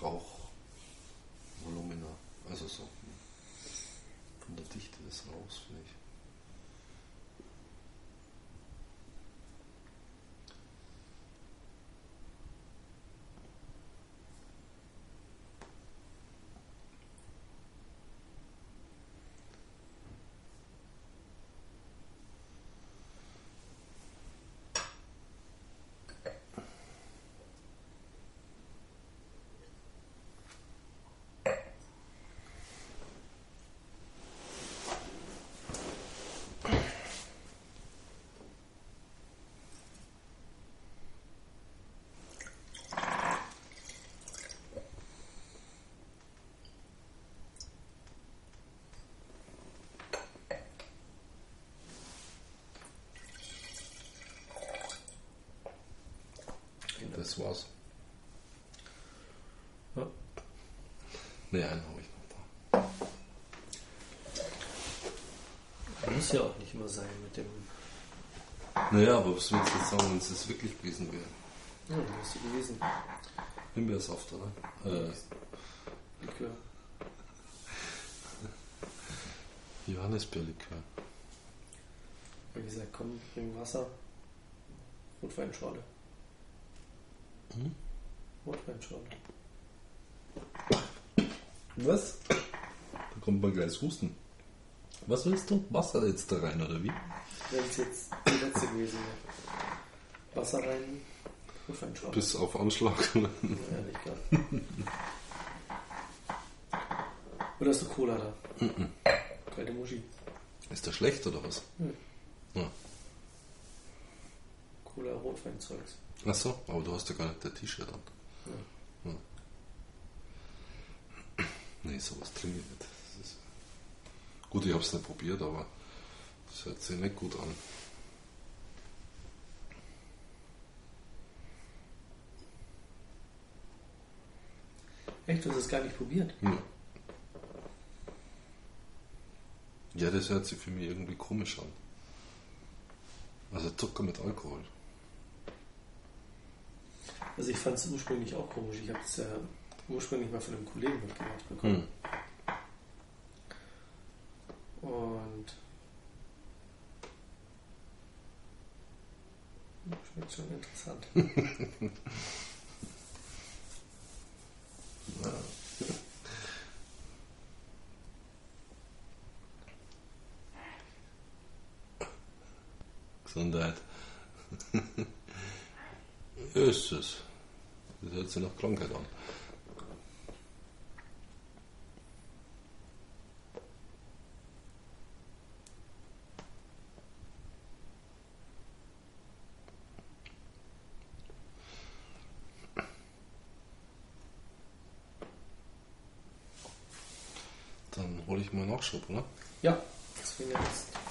Rauchvolumina. Also so. Dichte des Rauchs, finde ich. Das war's. Ja. Ne, einen habe ich noch da. Muss ja auch nicht immer sein mit dem. Naja, aber was willst du jetzt sagen, wenn es das wirklich gewesen wäre? Ja, hast du gelesen. Himbeersaft, oder? Äh, Likör. Johannisbeerlikör. Wie gesagt, komm, bring Wasser. Rotweinschorle. Hm? Rotweinschorle. Was? Da kommt man gleich Husten. Was willst du? Wasser jetzt da rein, oder wie? Wenn es jetzt die letzte gewesen. Wasser rein, Rotweinschorle. Bis auf Anschlag. Ja, nicht klar. Oder hast du Cola da? Kalte Muschi. Ist der schlecht, oder was? Hm. Ja. Cola, Rotweinzeugs. Achso, aber du hast ja gar nicht der T-Shirt an. Ja. Nee, sowas trinke ich nicht. Gut, ich habe es nicht probiert, aber das hört sich nicht gut an. Echt, du hast es gar nicht probiert? Ja. ja, das hört sich für mich irgendwie komisch an. Also Zucker mit Alkohol. Also ich fand es ursprünglich auch komisch. Ich habe es ja ursprünglich mal von einem Kollegen mitgemacht bekommen. Hm. Und schmeckt schon interessant. Gesundheit. es. Das hört sich nach Krankheit an. Dann hole ich mal Nachschub, oder? Ja, deswegen jetzt.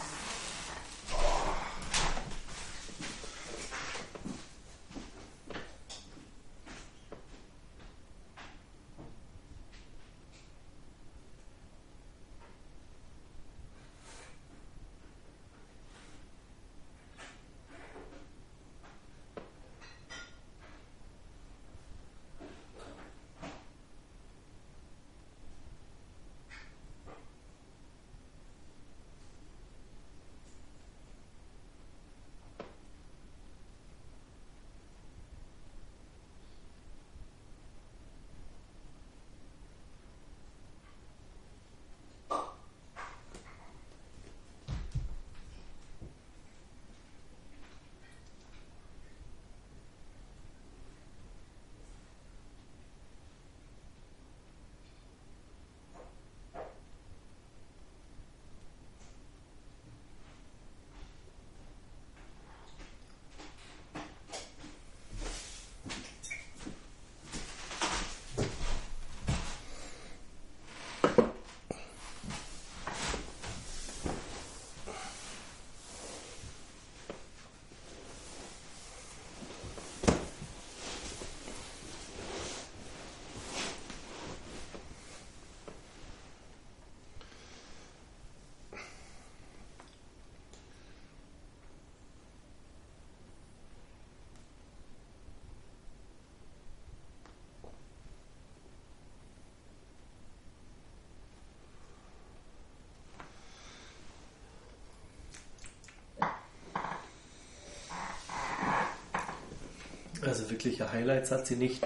Also wirkliche Highlights hat sie nicht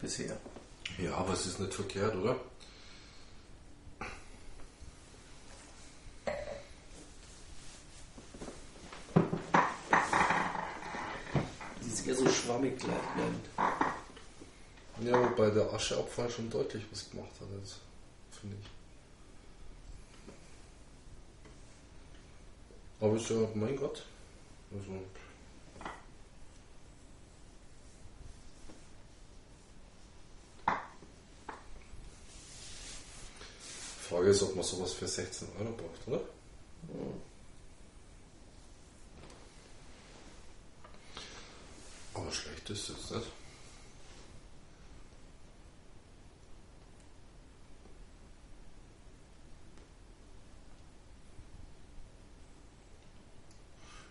bisher. Ja, aber es ist nicht verkehrt, oder? Die ist eher so schwammig bleibend. Ja, wobei der Ascheabfall schon deutlich was gemacht hat jetzt, finde ich. Aber ist ja, mein Gott. Also. Ist, ob man sowas für 16 Euro braucht, oder? Aber schlecht ist es nicht.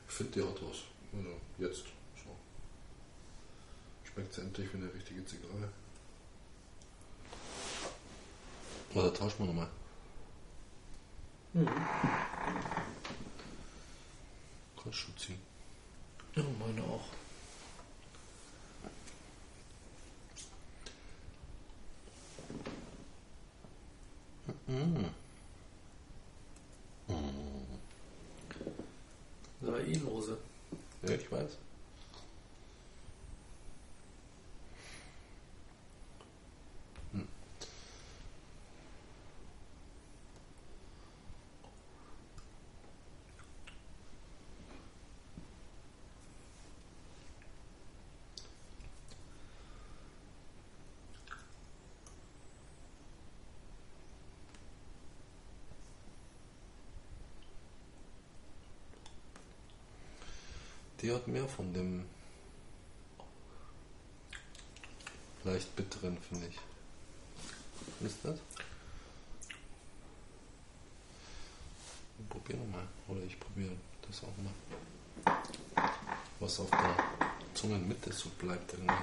Ich finde, die hat was. Also jetzt. So. Schmeckt sie endlich wie eine richtige Zigarre. Oder tauschen wir nochmal. Kannst ziehen. Ja, meine auch. Das war eh lose. Ja, ich weiß. Hm. Die hat mehr von dem leicht bitteren, finde ich. Ist das? Probier nochmal. Oder ich probiere das auch mal. Was auf der Zungenmitte so bleibt irgendwie.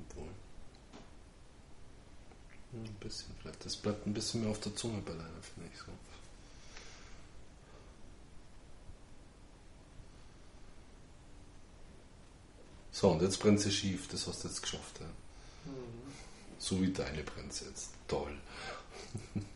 Obwohl. Hm, Ein bisschen vielleicht. Das bleibt ein bisschen mehr auf der Zunge bei deiner, finde ich so. So, und jetzt brennt sie schief. Das hast du jetzt geschafft. Ja. So wie deine brennt sie jetzt. Toll.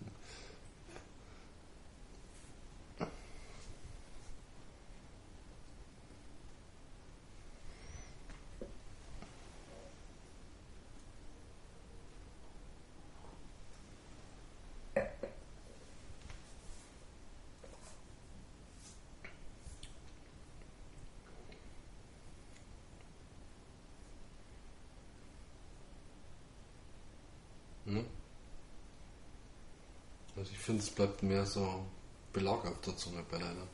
Hm? Also ich finde, es bleibt mehr so Belag auf der Zunge bei deiner.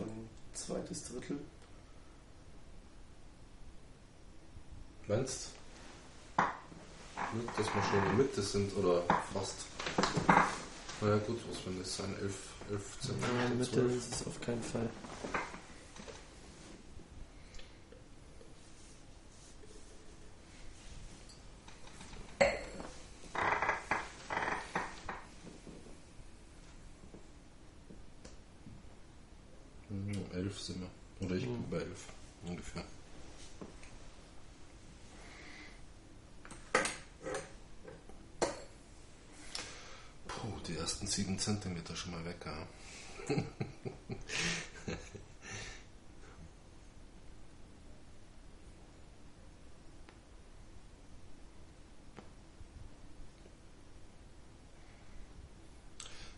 Ein zweites Drittel. Meinst du? Dass wir schon in der Mitte sind oder fast? Naja gut, was wenn das sein? 11, 11 Ja, in der Zentimeter, Mitte 12? ist es auf keinen Fall. Hm, 11 sind wir. Oder ich bin Mhm. bei 11 ungefähr. Puh, die ersten 7 Zentimeter schon mal weg, ja.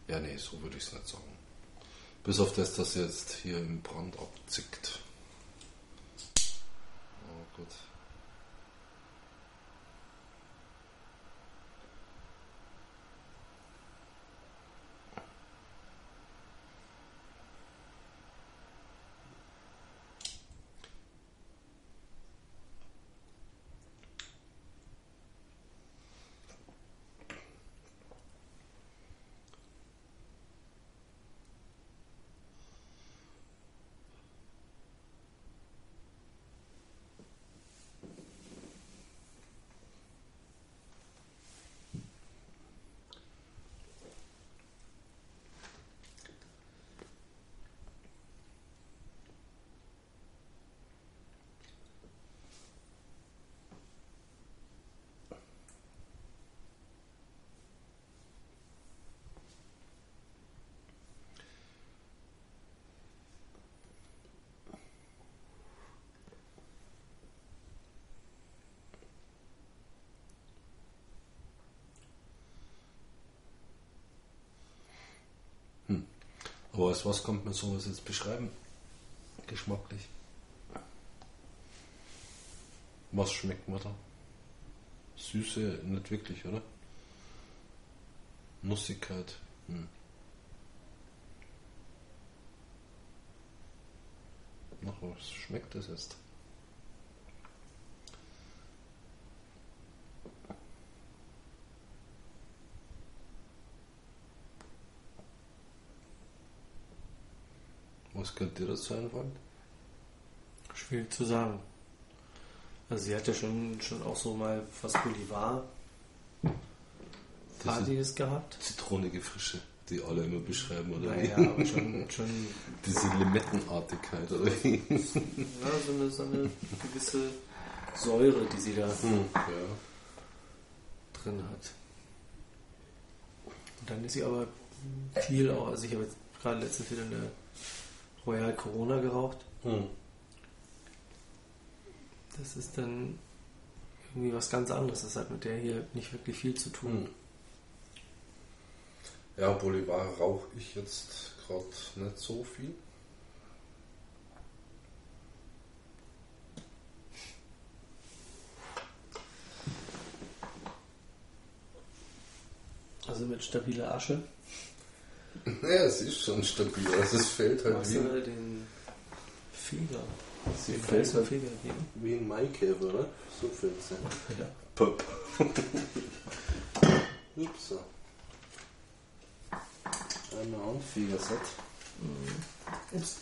Ja, nee, so würde ich es nicht sagen. Bis auf das, dass jetzt hier im Brand abzickt. Oh gut. Aber als was kommt man sowas jetzt beschreiben? Geschmacklich. Was schmeckt man da? Süße nicht wirklich, oder? Nussigkeit. Hm. Nach was schmeckt das jetzt? Was könnte dir dazu einfallen? Schwierig zu sagen. Also sie hat ja schon, schon auch so mal was Bolivar Partiges gehabt. zitronige Frische, die alle immer beschreiben, oder? Naja, aber schon, schon Diese Limettenartigkeit, oder? wie? ja, so, eine, so eine gewisse Säure, die sie da Hm, ja. drin hat. Und dann ist sie aber viel auch, also ich habe jetzt gerade letztens wieder eine Royal Corona geraucht. Hm. Das ist dann irgendwie was ganz anderes. Das hat mit der hier nicht wirklich viel zu tun. Hm. Ja, Bolivar rauche ich jetzt gerade nicht so viel. Also mit stabiler Asche. Ja, es ist schon stabil. Also es fällt halt Magst wie, du den Feger? sie Den fällt halt Feger geben? wie ein Maikäfer, oder? So fällt sie. Ja. Pop. Ups. Einmal Handfeger-Set. Ups.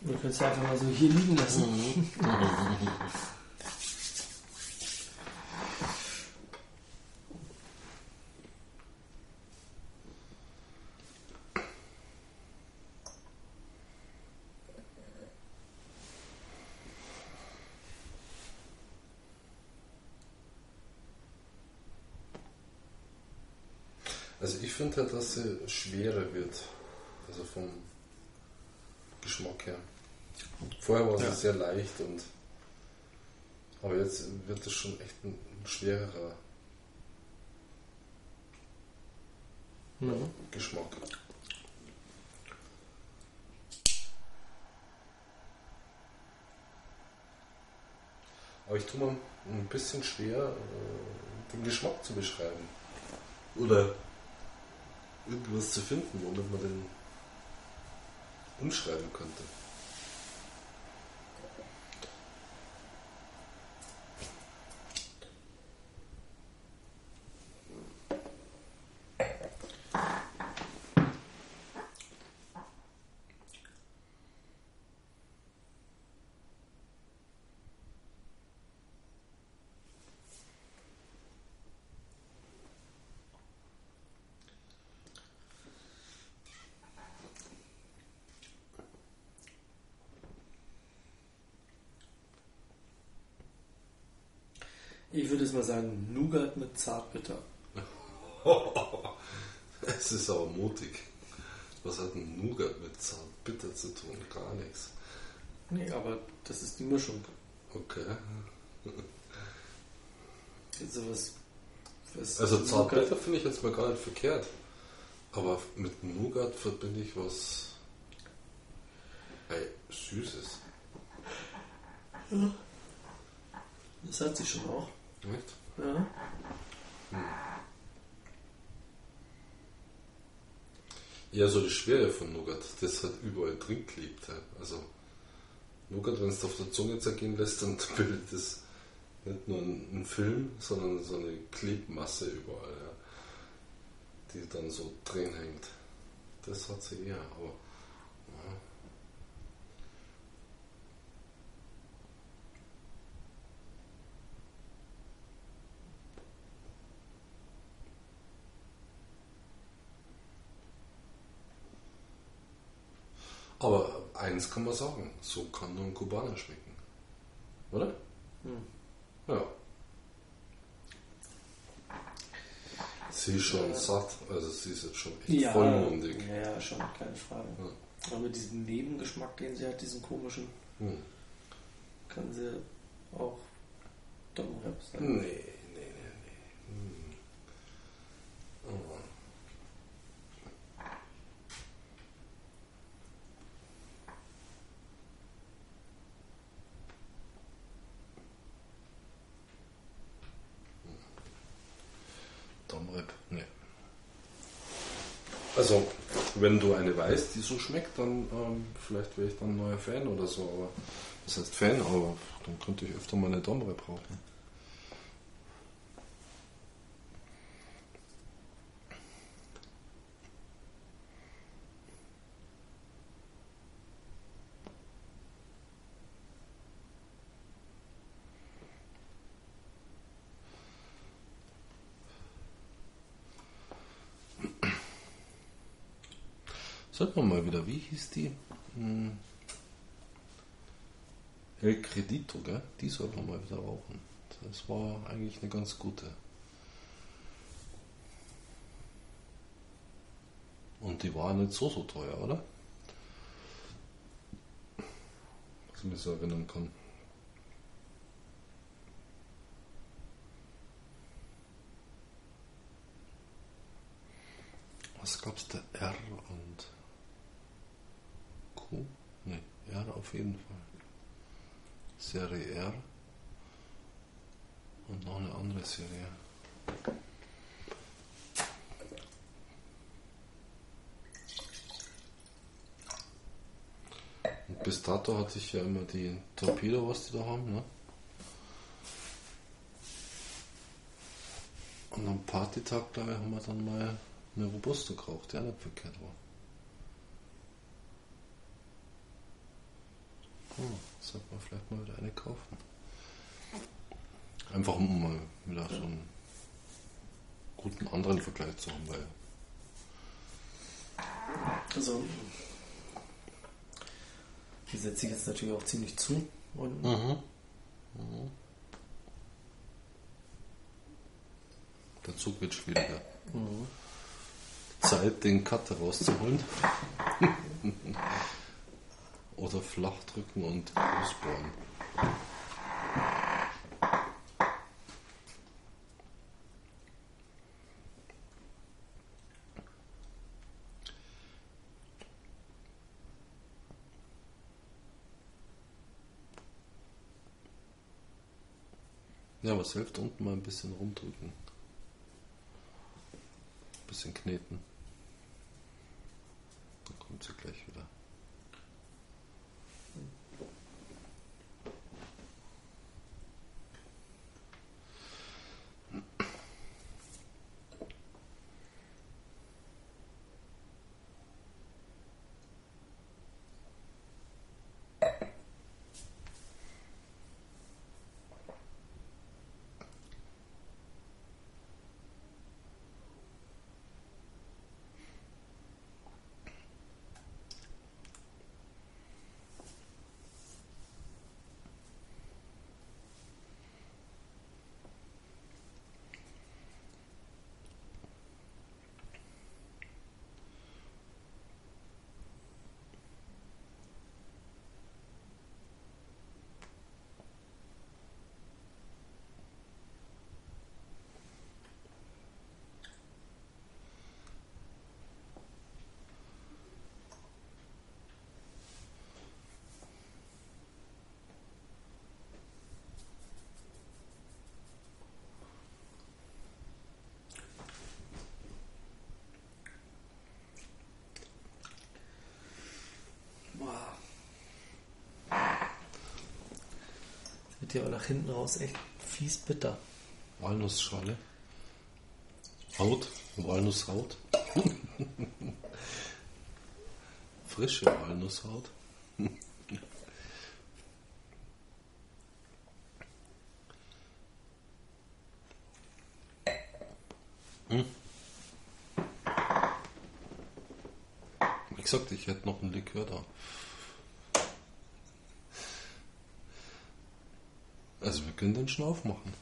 Du kannst ja einfach mal so hier liegen lassen. Also ich finde halt, dass sie schwerer wird. Also vom Geschmack her. Vorher war sie Ja. sehr leicht und aber jetzt wird es schon echt ein schwererer mhm. Geschmack. Aber ich tue mir ein bisschen schwer, äh, den Geschmack zu beschreiben. Oder irgendwas zu finden, womit man den umschreiben könnte. Ich würde es mal sagen, Nougat mit Zartbitter. Es ist aber mutig. Was hat ein Nougat mit Zartbitter zu tun? Gar nichts. Nee, aber das ist die Mischung. Okay. Also, was, was also Zartbitter finde ich jetzt mal gar nicht verkehrt. Aber mit Nougat verbinde ich was ey, Süßes. Ja. Das hat sie schon auch. Echt? Ja. Hm. Ja, so die Schwere von Nougat, das hat überall drin klebt. Also Nougat, wenn es auf der Zunge zergehen lässt, dann bildet das nicht nur einen Film, sondern so eine Klebmasse überall, ja, die dann so drin hängt. Das hat sie eher, aber Aber eins kann man sagen, so kann nur ein Kubaner schmecken. Oder? Hm. Ja. Sie ist schon satt, also sie ist jetzt schon echt ja, vollmundig. Ja, schon, keine Frage. Ja. Aber diesen Nebengeschmack, den sie hat, diesen komischen, hm. kann sie auch Domrep sein. Nee, nee, nee, nee. Hm. Oh. Domrep, ne. Also, wenn du eine weißt, die so schmeckt, dann ähm, vielleicht wäre ich dann ein neuer Fan oder so. Aber das heißt Fan, aber dann könnte ich öfter mal eine Domrep brauchen. Sag mal wieder, wie hieß die? Hm. El Credito, gell? Die soll man mal wieder rauchen. Das war eigentlich eine ganz gute. Und die war nicht so so teuer, oder? Was ich mich so erinnern kann. Was gab's da? R und Q? R auf jeden Fall. Serie R. Und noch eine andere Serie. Und bis dato hatte ich ja immer die Torpedo, was die da haben, ne? Und am Partytag, glaube ich, haben wir dann mal eine Robusto geraucht, der nicht verkehrt war. Hm, sollte man vielleicht mal wieder eine kaufen. Einfach um mal wieder so einen guten anderen Vergleich zu haben, weil. Also, die setze ich jetzt natürlich auch ziemlich zu. Und mhm. Mhm. Der Zug wird schwieriger. Mhm. Zeit, den Cutter rauszuholen. oder flach drücken und ausbohren. Ja, was hilft unten mal ein bisschen rumdrücken. Ein bisschen kneten. Dann kommt sie gleich wieder. Wird ja auch nach hinten raus echt fies bitter. Walnussschale. Haut, Walnusshaut. Frische Walnusshaut. Hm. Wie gesagt, ich hätte noch ein Likör da. Also wir können den schon aufmachen.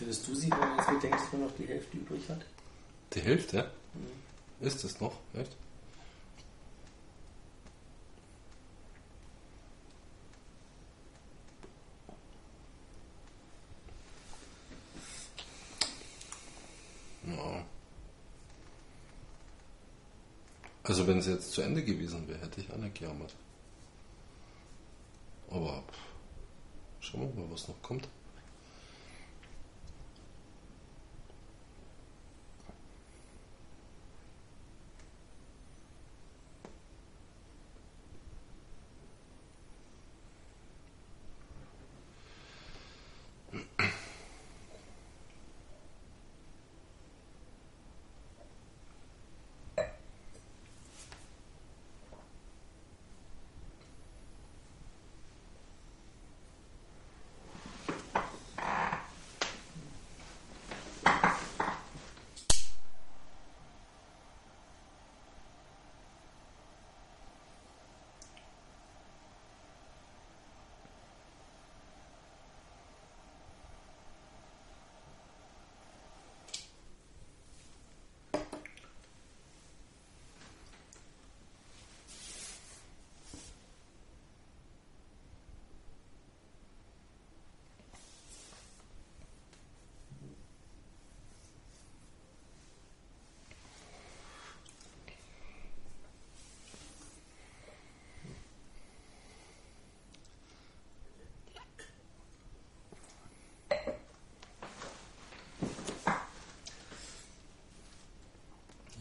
Findest du sie, wenn man jetzt bedenkt, dass man noch die Hälfte übrig hat? Die Hälfte? Mhm. Ist es noch? Echt? Ja. Also wenn es jetzt zu Ende gewesen wäre, hätte ich gejammert. Aber schauen wir mal, was noch kommt.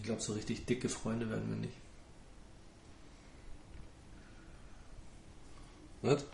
Glaube, so richtig dicke Freunde werden wir nicht. Nicht?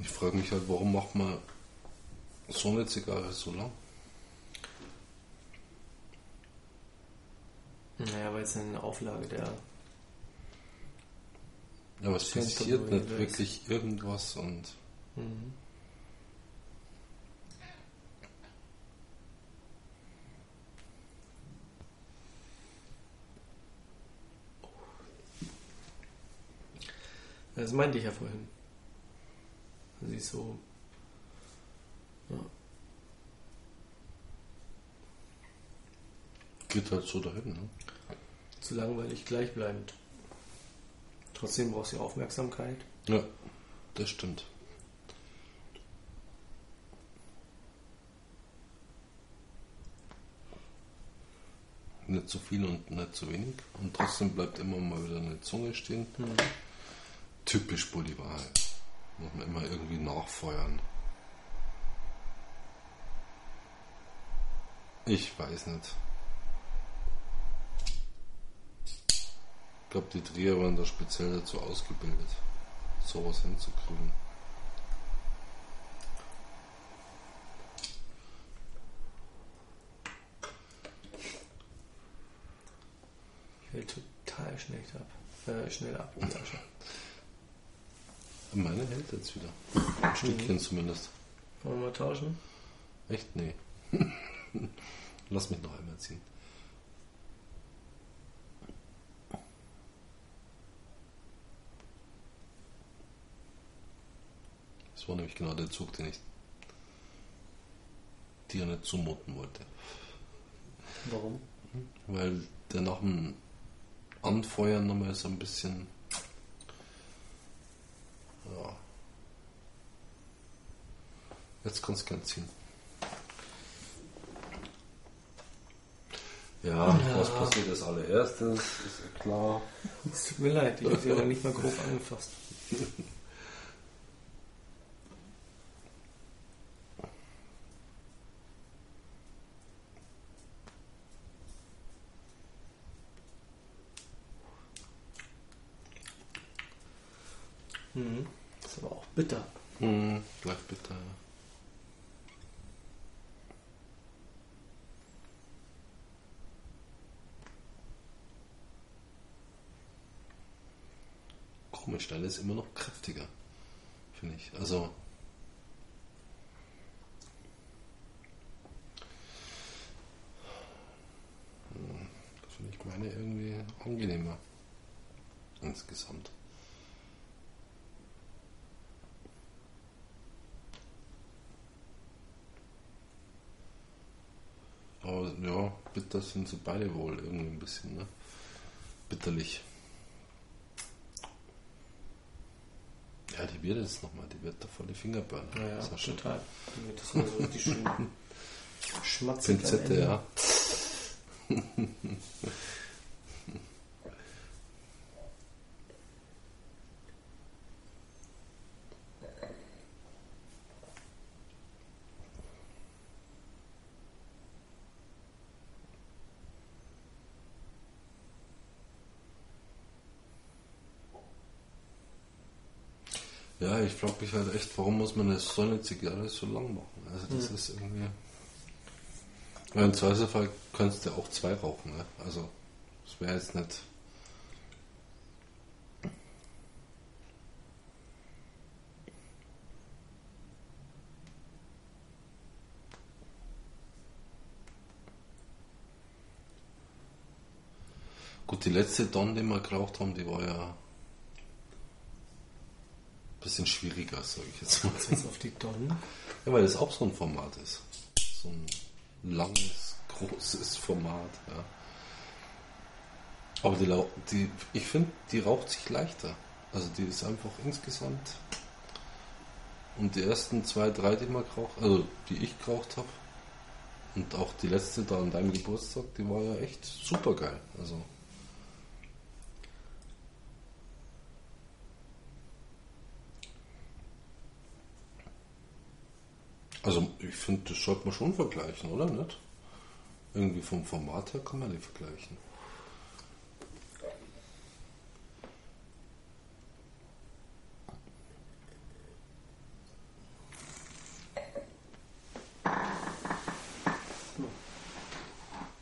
Ich frage mich halt, warum macht man so eine Zigarre so lang? Naja, weil es eine Auflage der. Ja, aber es passiert nicht wirklich irgendwas und. Mhm. Das meinte ich ja vorhin. Sie ist so. Ja. Geht halt so dahin, ne? Zu langweilig gleichbleibend. Trotzdem brauchst du Aufmerksamkeit. Ja, das stimmt. Nicht zu viel und nicht zu wenig. Und trotzdem bleibt immer mal wieder eine Zunge stehen. Mhm. Typisch Bolivar halt. Muss man immer irgendwie nachfeuern. Ich weiß nicht. Ich glaube, die Trier waren da speziell dazu ausgebildet, sowas hinzukriegen. Ich will total schnell ab. Äh, schnell ab. meine hält jetzt wieder. Ein Stückchen mhm. zumindest. Wollen wir mal tauschen? Echt? Nee. Lass mich noch einmal ziehen. Das war nämlich genau der Zug, den ich dir nicht zumuten wollte. Warum? Weil der nach dem Anfeuern nochmal so ein bisschen ja. Jetzt kannst du gern ziehen. Ja, ja, was passiert als allererstes, ist ja klar. Es tut mir leid, ich habe sie aber nicht mal grob angefasst. Mhm. Ist aber auch bitter. Mhm, bleibt bitter. ja. Deine ist immer noch kräftiger, finde ich. Also. Hm, Da finde ich meine irgendwie angenehmer. Insgesamt. Aber ja, bitter sind sie beide wohl irgendwie ein bisschen, ne? Bitterlich. Ja, die wird jetzt nochmal, die wird da voll die Finger burnen. Naja, Sascha. total. Damit das mal so richtig schön schmatzig Pinzette, ja. Ja, ich frage mich halt echt, warum muss man eine so eine Zigarre so lang machen? Also das ist irgendwie. Weil im Zweifelsfall könntest du ja auch zwei rauchen, ne? Also das wäre jetzt nicht. Gut, die letzte Don, die wir geraucht haben, die war ja bisschen schwieriger, sage ich jetzt mal. Jetzt auf die Don. Ja, weil das auch so ein Format ist. So ein langes, großes Format, ja. Aber die, die ich finde, die raucht sich leichter. Also die ist einfach insgesamt. Und die ersten zwei, drei, die man geraucht, also die ich geraucht habe, und auch die letzte da an deinem Geburtstag, die war ja echt super geil. Also. Also ich finde, das sollte man schon vergleichen, oder nicht? Irgendwie vom Format her kann man die vergleichen.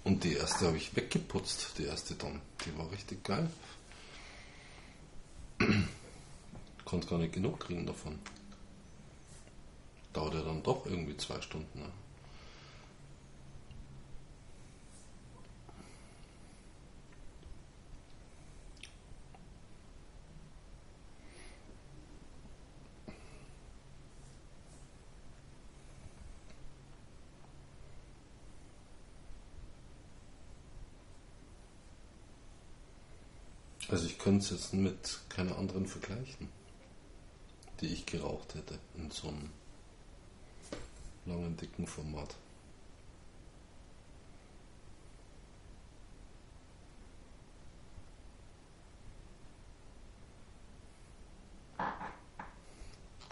Und die erste habe ich weggeputzt, die erste dann. Die war richtig geil. Konnte gar nicht genug kriegen davon. Dauert ja dann doch irgendwie zwei Stunden. Ne? Also ich könnte es jetzt mit keiner anderen vergleichen, die ich geraucht hätte in so einem langen, dicken Format.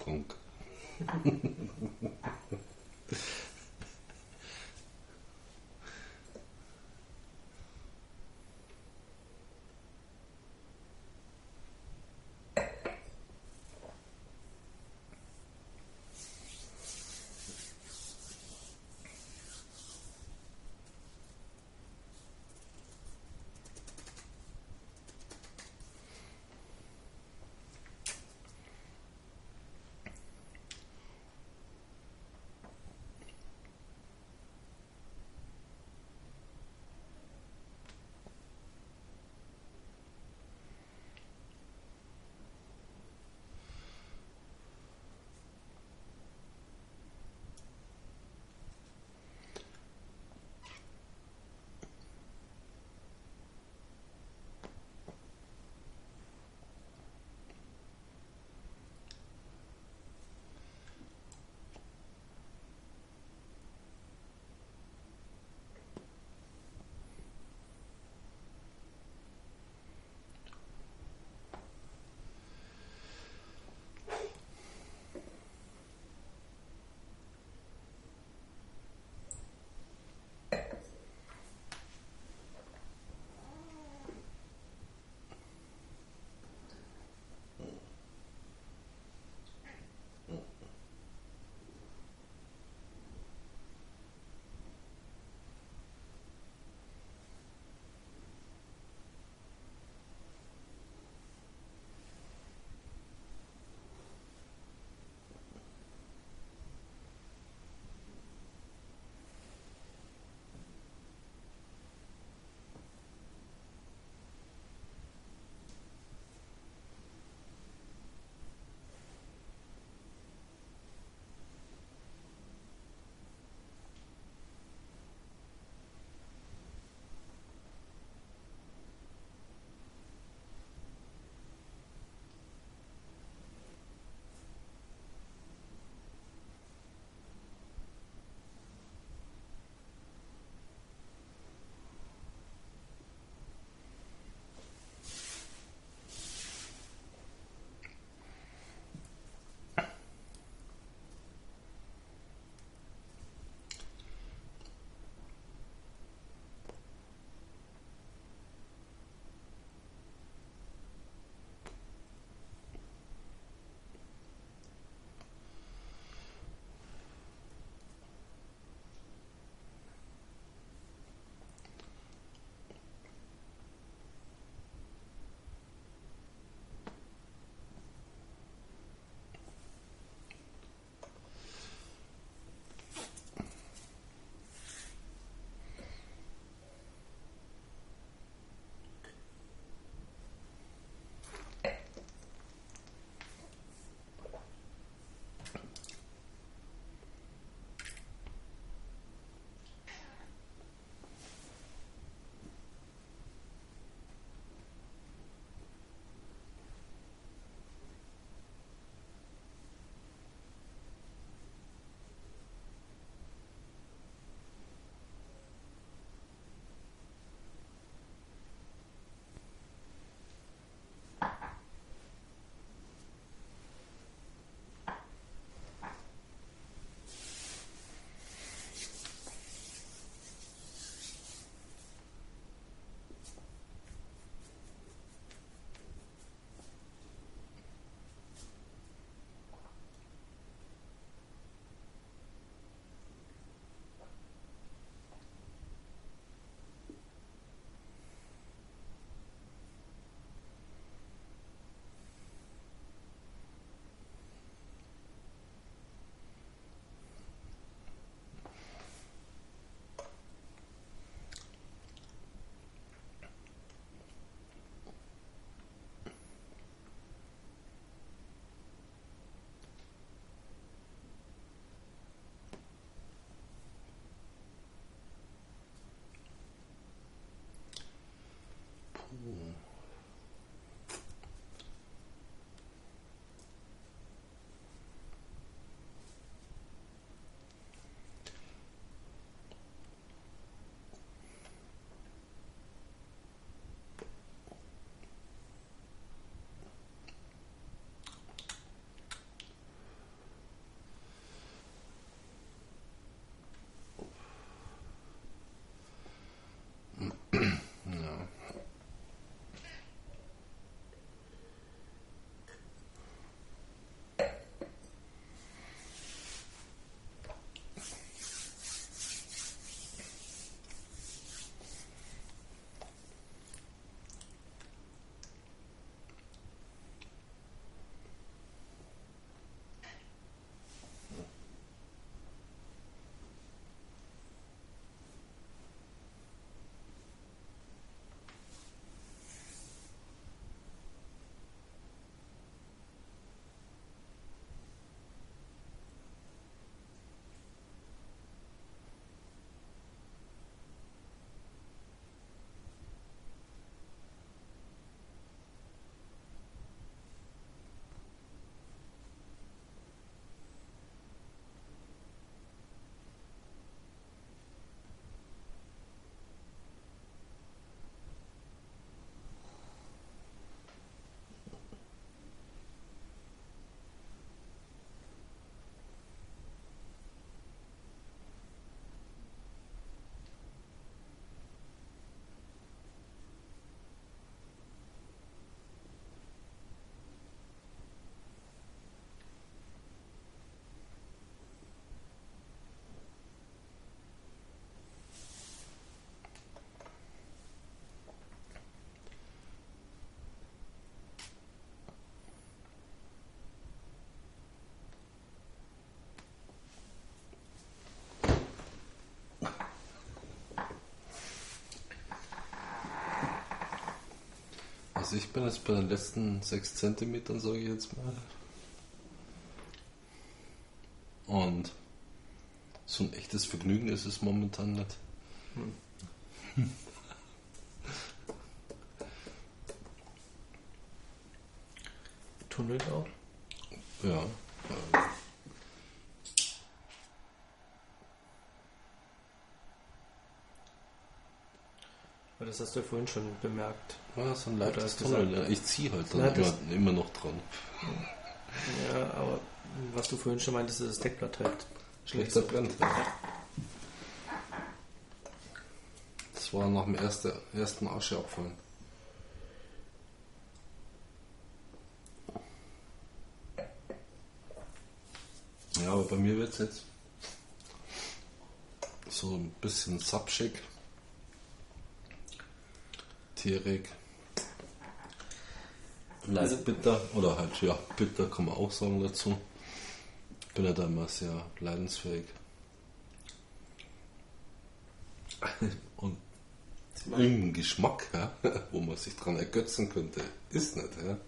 Funk. Also ich bin jetzt bei den letzten 6 cm, sage ich jetzt mal. Und so ein echtes Vergnügen ist es momentan nicht. Hm. Tunnelt auch? Ja. Aber das hast du ja vorhin schon bemerkt. Ja, so ein leichtes Tunnel. Ja. Ich ziehe halt dann immer, immer noch dran. Ja, aber was du vorhin schon meintest, ist das Deckblatt halt Schlechter brennt. Ja. Das war nach dem ersten, ersten Ascheabfallen. Ja, aber bei mir wird es jetzt so ein bisschen sapschig. Tierig. Leicht Also- bitter. Oder halt, ja, bitter kann man auch sagen dazu. Bin ja da immer sehr leidensfähig. Und irgendein Geschmack, ja, wo man sich dran ergötzen könnte, ist nicht. Ja.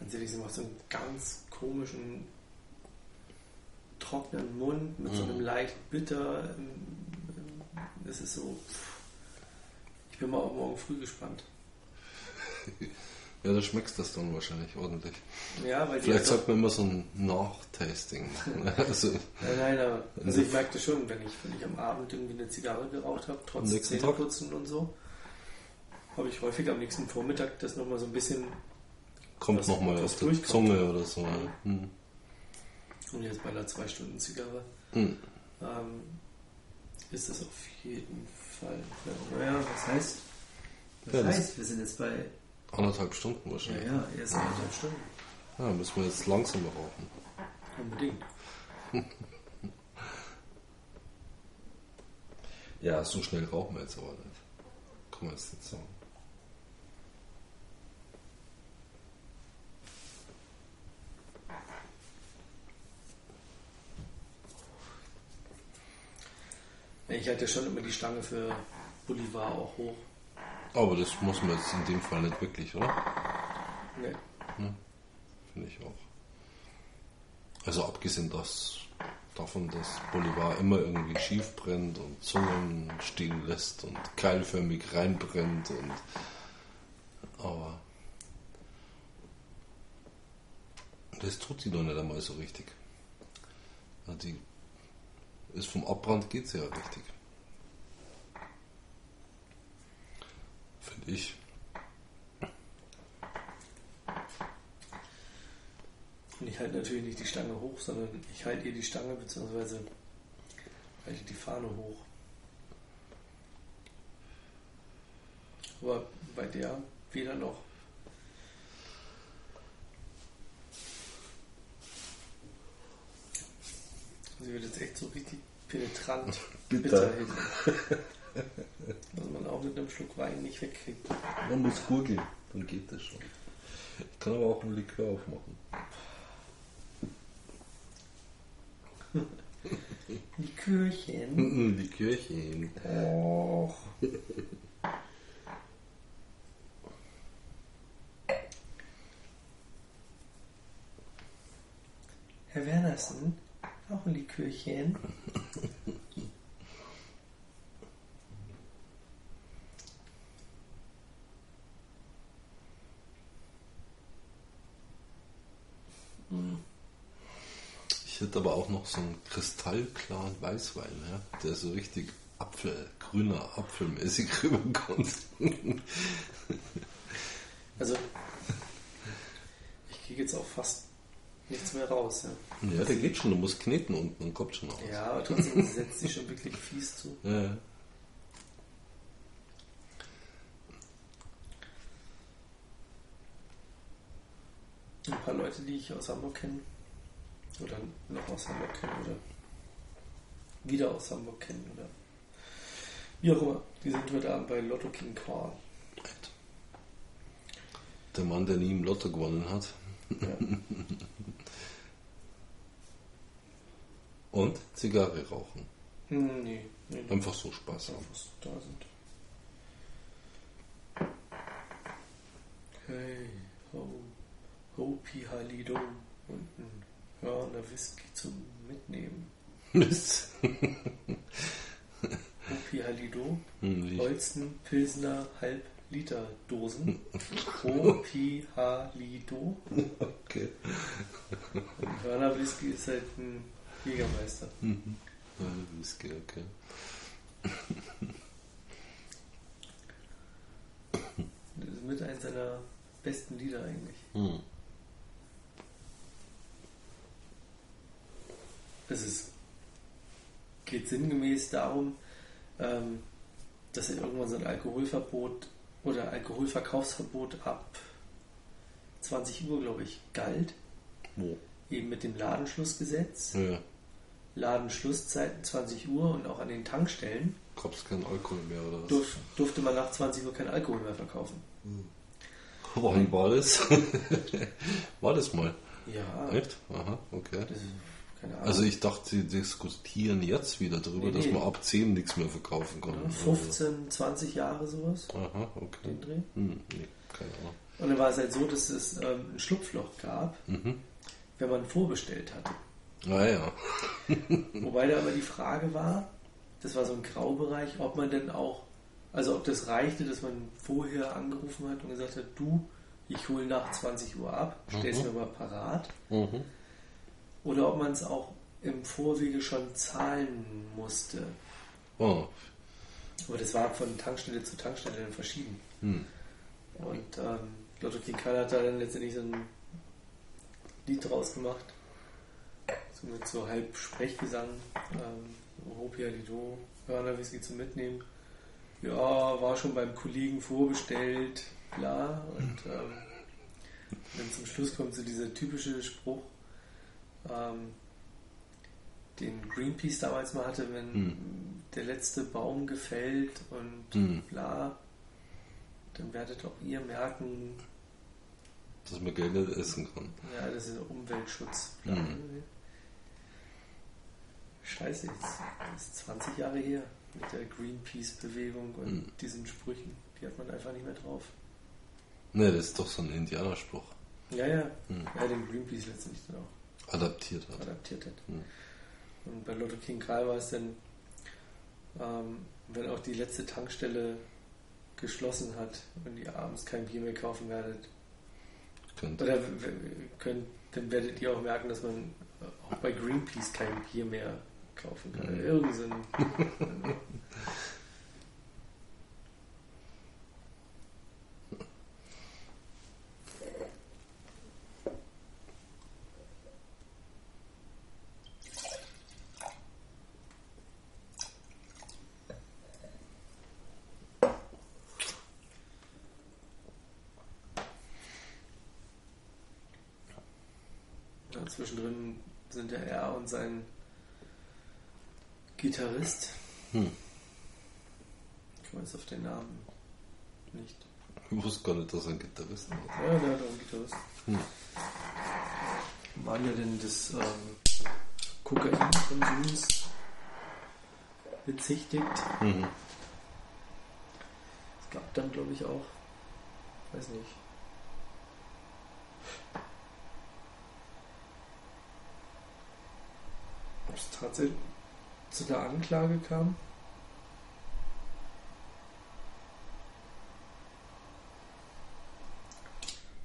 Dann sehe ich sie macht so einen ganz komischen, trockenen Mund mit so einem leicht bitter. ähm, ähm, Das ist so. Ich bin mal auf morgen früh gespannt. ja, du schmeckst das dann wahrscheinlich ordentlich. Ja, weil Vielleicht doch- sollte man immer so ein Nachtasting machen. Also, Nein, nein, also ich merkte schon, wenn ich, wenn ich am Abend irgendwie eine Zigarre geraucht habe, trotz? Zähneputzen und so, habe ich häufig am nächsten Vormittag das nochmal so ein bisschen, kommt nochmal auf die durchkommt. Zunge oder so. Ja. Hm. und jetzt bei einer 2-Stunden-Zigarre, Hm. ähm, ist das auf jeden Fall. Naja, was heißt? Was Ja, das- heißt, wir sind jetzt bei, Anderthalb Stunden ja, wahrscheinlich. ja, erst eineinhalb Stunden. Ja, müssen wir jetzt langsamer rauchen. Unbedingt. Ja, so schnell rauchen wir jetzt aber nicht. Kann man jetzt nicht sagen. Ich halte schon immer die Stange für Bolivar auch hoch. Aber das muss man jetzt in dem Fall nicht wirklich, oder? Nee. Finde ich auch. Also abgesehen das, davon, dass Bolivar immer irgendwie schief brennt und Zungen stehen lässt und keilförmig reinbrennt und aber das tut die doch nicht einmal so richtig. Ja, die ist vom Abbrand geht's ja richtig. Finde ich. Und ich halte natürlich nicht die Stange hoch, sondern ich halte ihr die Stange bzw. halte die Fahne hoch. Aber bei der weder noch. Sie wird jetzt echt so richtig penetrant Bitter. hinten. Was man auch mit einem Schluck Wein nicht wegkriegt. Man muss gurgeln, dann geht das schon. Ich kann aber auch einen Likör aufmachen. Likörchen. Mhm, Likörchen. Och. Herr Wernersen, auch ein Likörchen. Ich hätte aber auch noch so einen kristallklaren Weißwein, ja, der so richtig Apfel, grüner, apfelmäßig rüberkommt. Also, ich kriege jetzt auch fast nichts mehr raus. Ja, Ja, der geht schon, du musst kneten unten, dann kommt schon raus. ja aber trotzdem setzt sich schon wirklich fies zu. Ja. Ein paar Leute, die ich aus Hamburg kenne, oder noch aus Hamburg kenne, oder wieder aus Hamburg kennen, oder wie auch immer, die sind heute Abend bei Lotto King Korn. Der Mann, der nie im Lotto gewonnen hat. Ja. Und Zigarre rauchen. Hm, nee, nee. Einfach so Spaß haben. Da sind. Hey, ho, Hopi Halido und ein Hörner Whisky zum Mitnehmen. Mist. Hopi Halido, Hm, Holsten Pilsner Halb-Liter Dosen. Hopi Halido. Okay. Hörner Whisky ist halt ein Jägermeister. Mhm. Ja, Whisky, okay. Das ist mit eins seiner besten Lieder eigentlich. Hm. Es ist, geht sinngemäß darum, ähm, dass er irgendwann so ein Alkoholverbot oder Alkoholverkaufsverbot ab 20 Uhr, glaube ich, galt. Wo? Eben mit dem Ladenschlussgesetz. Ja, Ladenschlusszeiten 20 Uhr und auch an den Tankstellen gab es keinen Alkohol mehr oder was? durf, durfte man nach 20 Uhr keinen Alkohol mehr verkaufen. Wann war das? war das mal? Ja, Echt? Aha, okay. das ist, keine Ahnung. Also ich dachte, sie diskutieren jetzt wieder darüber, Nee, dass nee. man ab 10 nichts mehr verkaufen kann. ja, 15, 20 Jahre sowas, Aha, okay. den Dreh. Hm, nee, keine Ahnung. Und dann war es halt so, dass es ähm, ein Schlupfloch gab, Mhm. Wenn man vorbestellt hatte. Ah ja. Wobei da aber die Frage war, das war so ein Graubereich, ob man denn auch, also ob das reichte, dass man vorher angerufen hat und gesagt hat, du, ich hole nach 20 Uhr ab, stell's Mhm. mir mal parat. Mhm. Oder ob man es auch im Vorwege schon zahlen musste. Oh. Aber das war von Tankstelle zu Tankstelle dann verschieden. Hm. Und ähm, Lotto King Karl hat da dann letztendlich so ein Lied draus gemacht. So mit so halb Sprechgesang. Ähm, Hopia Lido, Hörner Whisky zum Mitnehmen. Ja, war schon beim Kollegen vorbestellt, bla. Und ähm, dann zum Schluss kommt so dieser typische Spruch, ähm, den Greenpeace damals mal hatte, wenn Hm. der letzte Baum gefällt und Hm. bla, dann werdet auch ihr merken, Dass man Geld nicht essen kann. ja, das ist Umweltschutz. Bla. Hm. Scheiße, jetzt ist 20 Jahre her mit der Greenpeace-Bewegung und Hm. diesen Sprüchen. Die hat man einfach nicht mehr drauf. Ne, das ist doch so ein Indianerspruch. Ja, ja. Hm. Ja, den Greenpeace letztendlich dann auch Adaptiert hat. adaptiert hat. Hm. Und bei Lotto King Karl war es dann, ähm, wenn auch die letzte Tankstelle geschlossen hat und ihr abends kein Bier mehr kaufen werdet, Könnte. oder könnt, dann werdet ihr auch merken, dass man auch bei Greenpeace kein Bier mehr kaufen kann. Irgend so ein, Ja, zwischendrin sind ja er und sein Gitarrist. Hm. Ich weiß auf den Namen nicht. Ich wusste gar nicht, dass er ein Gitarrist war. Ja, der hat auch einen Gitarrist. Hm. Waren ja denn des ähm, Kokainkonsums bezichtigt. Mhm. Es gab dann, glaube ich, auch, weiß nicht, ob es tatsächlich zu der Anklage kam.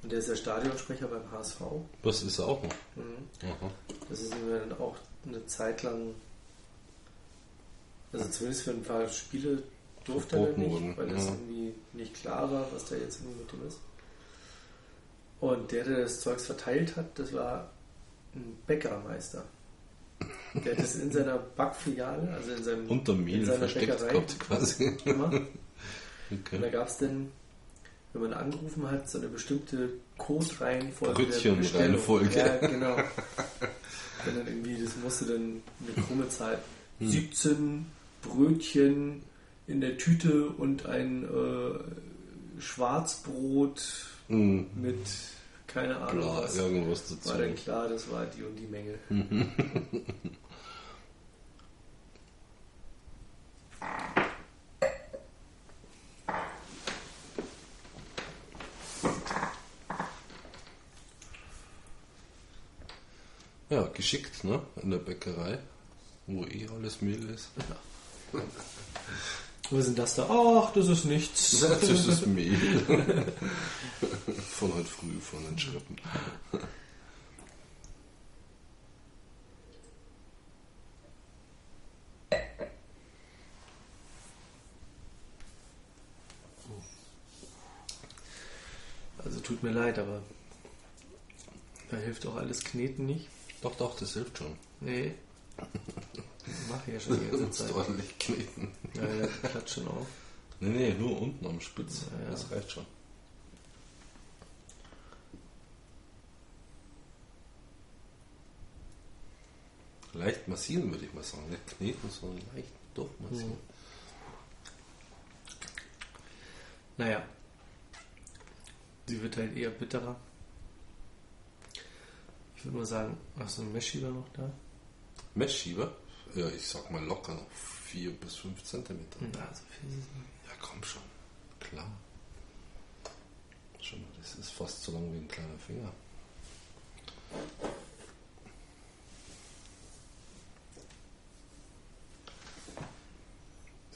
Und der ist der Stadionsprecher beim HSV. Was ist er auch noch? Mhm. Aha. Das ist ihm dann auch eine Zeit lang, also zumindest für ein paar Spiele durfte er nicht, wurden, weil das ja. irgendwie nicht klar war, was da jetzt irgendwie mit ihm ist. Und der, der das Zeugs verteilt hat, das war ein Bäckermeister. Der hat das in seiner Backfiliale, also in seinem Unter in Mehl seiner versteckt Bäckerei gehabt quasi. gemacht. Und da Okay. gab es dann, wenn man angerufen hat, so eine bestimmte Codereihenfolge. der Brötchenreihenfolge. Ja, genau. Wenn dann irgendwie, das musste dann eine krumme Zahl. Hm. 17 Brötchen in der Tüte und ein äh, Schwarzbrot Mhm. mit keine Ahnung. Bla, was irgendwas dazu. War denn klar, das war die und die Menge. ja, geschickt, ne? In der Bäckerei, wo eh alles Mehl ist. Ja. ist denn das da? Ach, das ist nichts. Das ist Mehl. Von heute früh, von den Schrippen. Also tut mir leid, aber da hilft auch alles Kneten nicht. Doch, doch, das hilft schon. Nee. Mache ich ja schon die Du ganze musst Zeit. ordentlich kneten. Ja, ja, klatscht schon auf. Nee, nee, nur unten am Spitz. Ja, ja. Das reicht schon. Leicht massieren würde ich mal sagen. Nicht kneten, sondern leicht durchmassieren. Naja. Sie wird halt eher bitterer. Ich würde mal sagen, hast du einen Messschieber noch da? Messschieber? Ja, ich sag mal locker noch 4 bis 5 Zentimeter. Na, so viel ist es nicht. Ja, komm schon. Klar. Schon mal, das ist fast so lang wie ein kleiner Finger.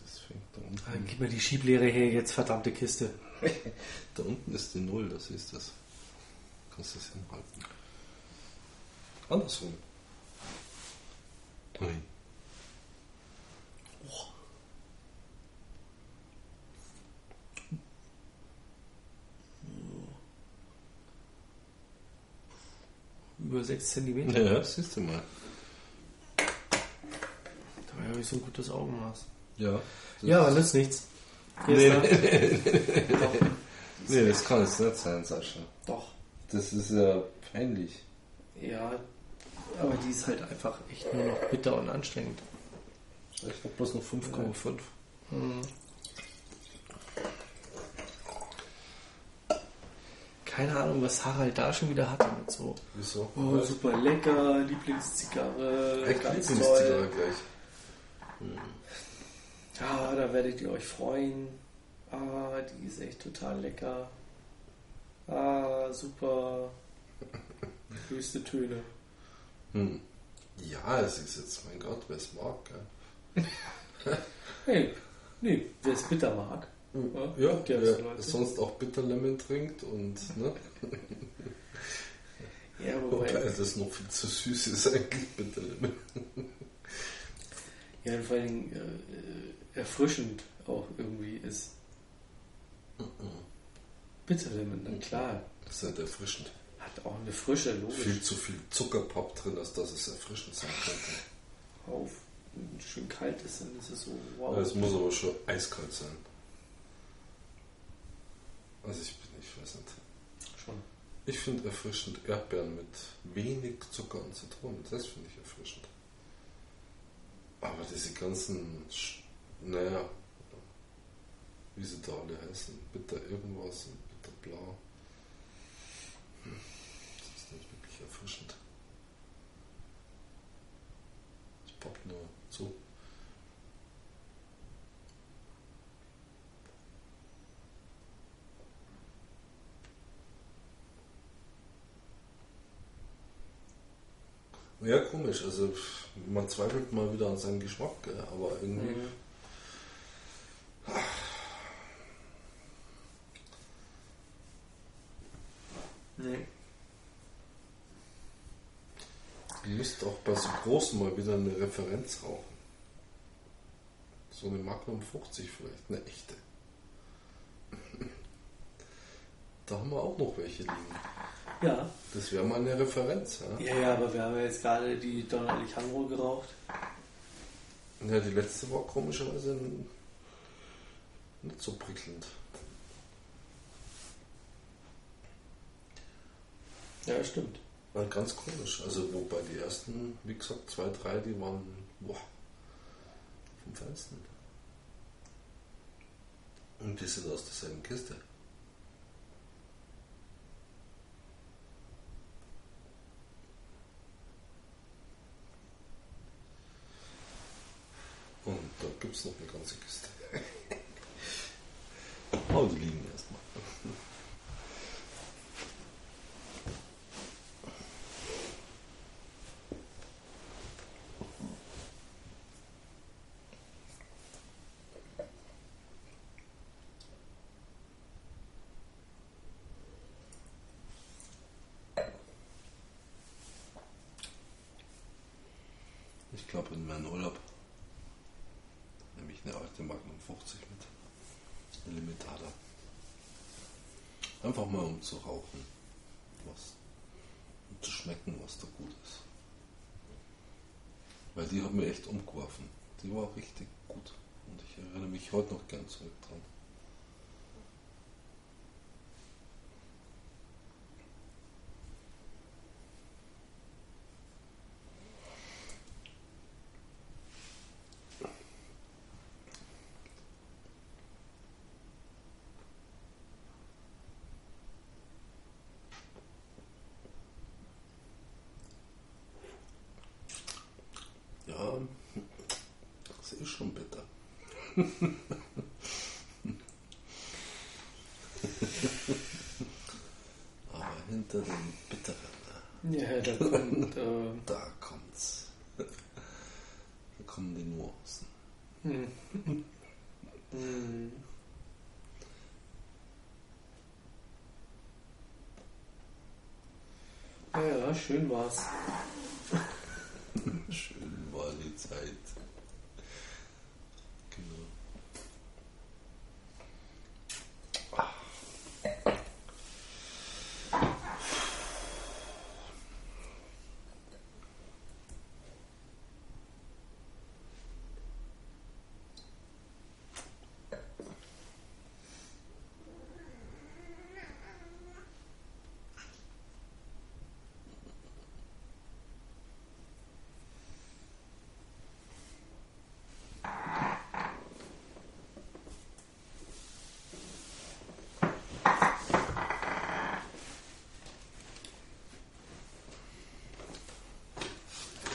Das fängt da Ah, unten. Gib mir die Schieblehre her, jetzt verdammte Kiste. Da unten ist die Null, das ist das. Kannst du das hinhalten. Andersrum. Nein. Über 6 cm. Ja, das siehst du mal. Dabei habe ich so ein gutes Augenmaß. Ja. Das Ja, aber nützt nichts. Hier Nee, ist er. Doch. Nee, das kann es nicht sein, Sascha. Doch. Das ist ja peinlich. Ja, aber die ist halt einfach echt nur noch bitter und anstrengend. Ich habe bloß noch 5,5. Keine Ahnung, was Harald da schon wieder hatte mit so. Wieso? Oh, super lecker, Lieblingszigarre, Echt ganz Lieblingszigarre toll. gleich. Ja, da werdet ihr euch freuen. Ah, die ist echt total lecker. Ah, super. Höchste Töne. Hm. Ja, es ist jetzt, mein Gott, wer es mag. Gell? Hey, nee, wer es bitter mag. Ja, Leute. sonst auch Bitterlemon trinkt und ne? Ja, wobei wobei, das noch viel zu süß ist eigentlich, Bitterlemon. ja, und vor allen Dingen äh, erfrischend auch irgendwie ist. Bitterlemon, dann klar. Das ist halt erfrischend. Hat auch eine Frische, logisch. Viel zu viel Zuckerpapp drin, als dass es erfrischend sein könnte. Auf. Wenn es schön kalt ist, dann ist es so, wow. Es muss aber schon eiskalt sein. Also ich bin, ich weiß nicht. Schon. Ich finde erfrischend Erdbeeren mit wenig Zucker und Zitronen. Das finde ich erfrischend. Aber diese ganzen, Sch- naja, wie sie da alle heißen, bitter irgendwas und bitter blau. Hm, Das ist nicht wirklich erfrischend. Es poppt nur zu. Ja, komisch. Also man zweifelt mal wieder an seinem Geschmack, gell? aber irgendwie. Mhm. Nee. Ihr müsst auch bei so großen mal wieder eine Referenz rauchen. So eine Magnum 50 vielleicht, eine echte. Da haben wir auch noch welche liegen. Ja. Das wäre mal eine Referenz. Ja? Ja, ja, aber wir haben ja jetzt gerade die Don Alejandro geraucht. ja, die letzte war komischerweise nicht so prickelnd. Ja, stimmt. War ganz komisch. Also wobei die ersten, wie gesagt, zwei, drei, die waren boah, vom Feinsten. Und die sind aus derselben Kiste. Und da gibt es noch eine ganze Kiste. Aber liegen erstmal. Ich glaube, in meinem Urlaub eine alte Magnum 50 mit. Limitada. Einfach mal um zu rauchen. Was, um zu schmecken, was da gut ist. Weil die hat mir echt umgeworfen. Die war richtig gut. Und ich erinnere mich heute noch gern zurück dran. Ja, das ist schon bitter. Aber hinter dem Bitteren, Ja, da kommt. Äh, da kommt's. Da kommen die Nuancen. hm. Hm. Ja, ja, schön war's. Schön war die Zeit. Genau.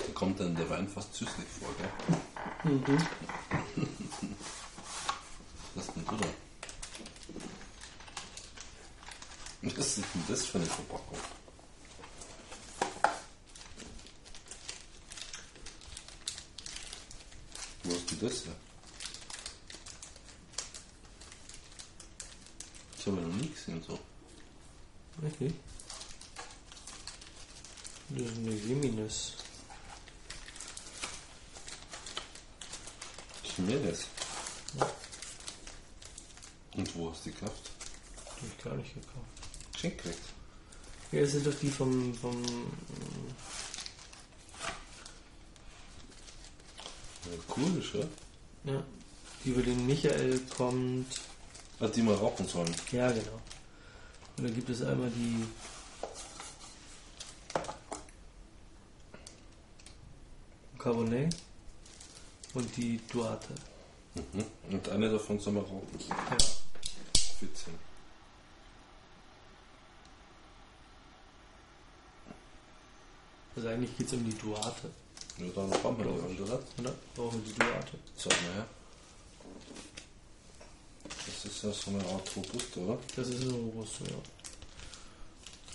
Da kommt dann der Wein fast süßlich vor, gell? Mhm. Was ist denn du da? Was ist denn das für eine Verpackung? Wo hast du das her? Das habe ich noch nie gesehen so. Okay. Das ist eine Geminis. Chimenez. Ja. Und wo hast du die gekauft? Die ich gar nicht gekauft. Geschenkt gekriegt. Ja, das sind doch die vom. vom Ja, cool ist, ja. ja, die über den Michael kommt. Ah, die mal rauchen sollen. Ja, genau. Und dann gibt es einmal die. Cabernet und die Duarte. Mhm. Und eine davon soll man rauchen. Ja. Witzig. Also eigentlich geht es um die Duarte. Ja, dann brauchen wir die oder? Oder? Brauchen wir die Duarte? Sag mal her. Das ist ja so eine Art Robusto, oder? Das ist ein Robusto, ja.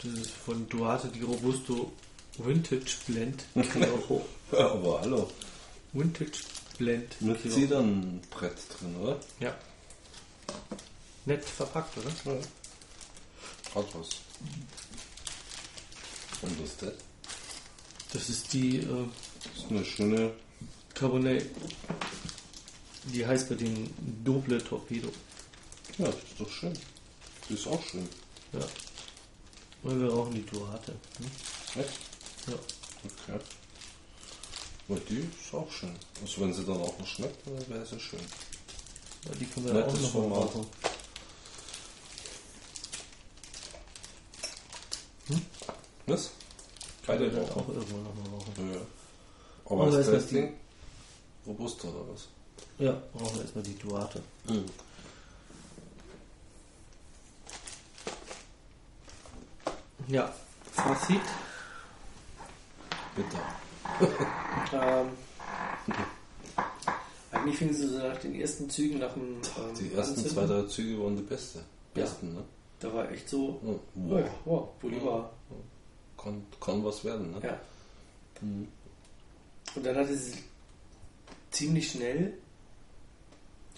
Das ist von Duarte die Robusto Vintage Blend. Genau. Aber hallo. Vintage Blend. Mit. Zedernbrett drin, oder? Ja. Nett verpackt, oder? Ja. Hat was. Und was ist das? Das ist die äh, Das ist eine schöne. Cabernet. Die heißt bei den Doble Torpedo. Ja, das ist doch schön. Die ist auch schön. Ja. Und wir rauchen die Duarte. Hm? Echt? Ja. Okay. Aber die ist auch schön. Also wenn sie dann auch noch schmeckt, dann wäre sie schön. ja. Die können wir Nettes auch noch mal Format. rauchen. Was? Können wir Beide dann auch rauchen. irgendwann noch mal rauchen. Ja. Aber Aber ist das das Ding Robusto oder was? Ja, rauchen wir erstmal die Duarte. Mhm. Ja. Fazit. Bitter. Ähm, eigentlich fingen sie so nach den ersten Zügen nach dem. Ähm, Die ersten Anzünden. zwei, drei Züge waren die beste. Ja. Besten, ne? Da war echt so. Oh, Wow, wow. wow, Bolivar. Kann, kann was werden, ne? Ja. Mhm. Und dann hatte sie ziemlich schnell.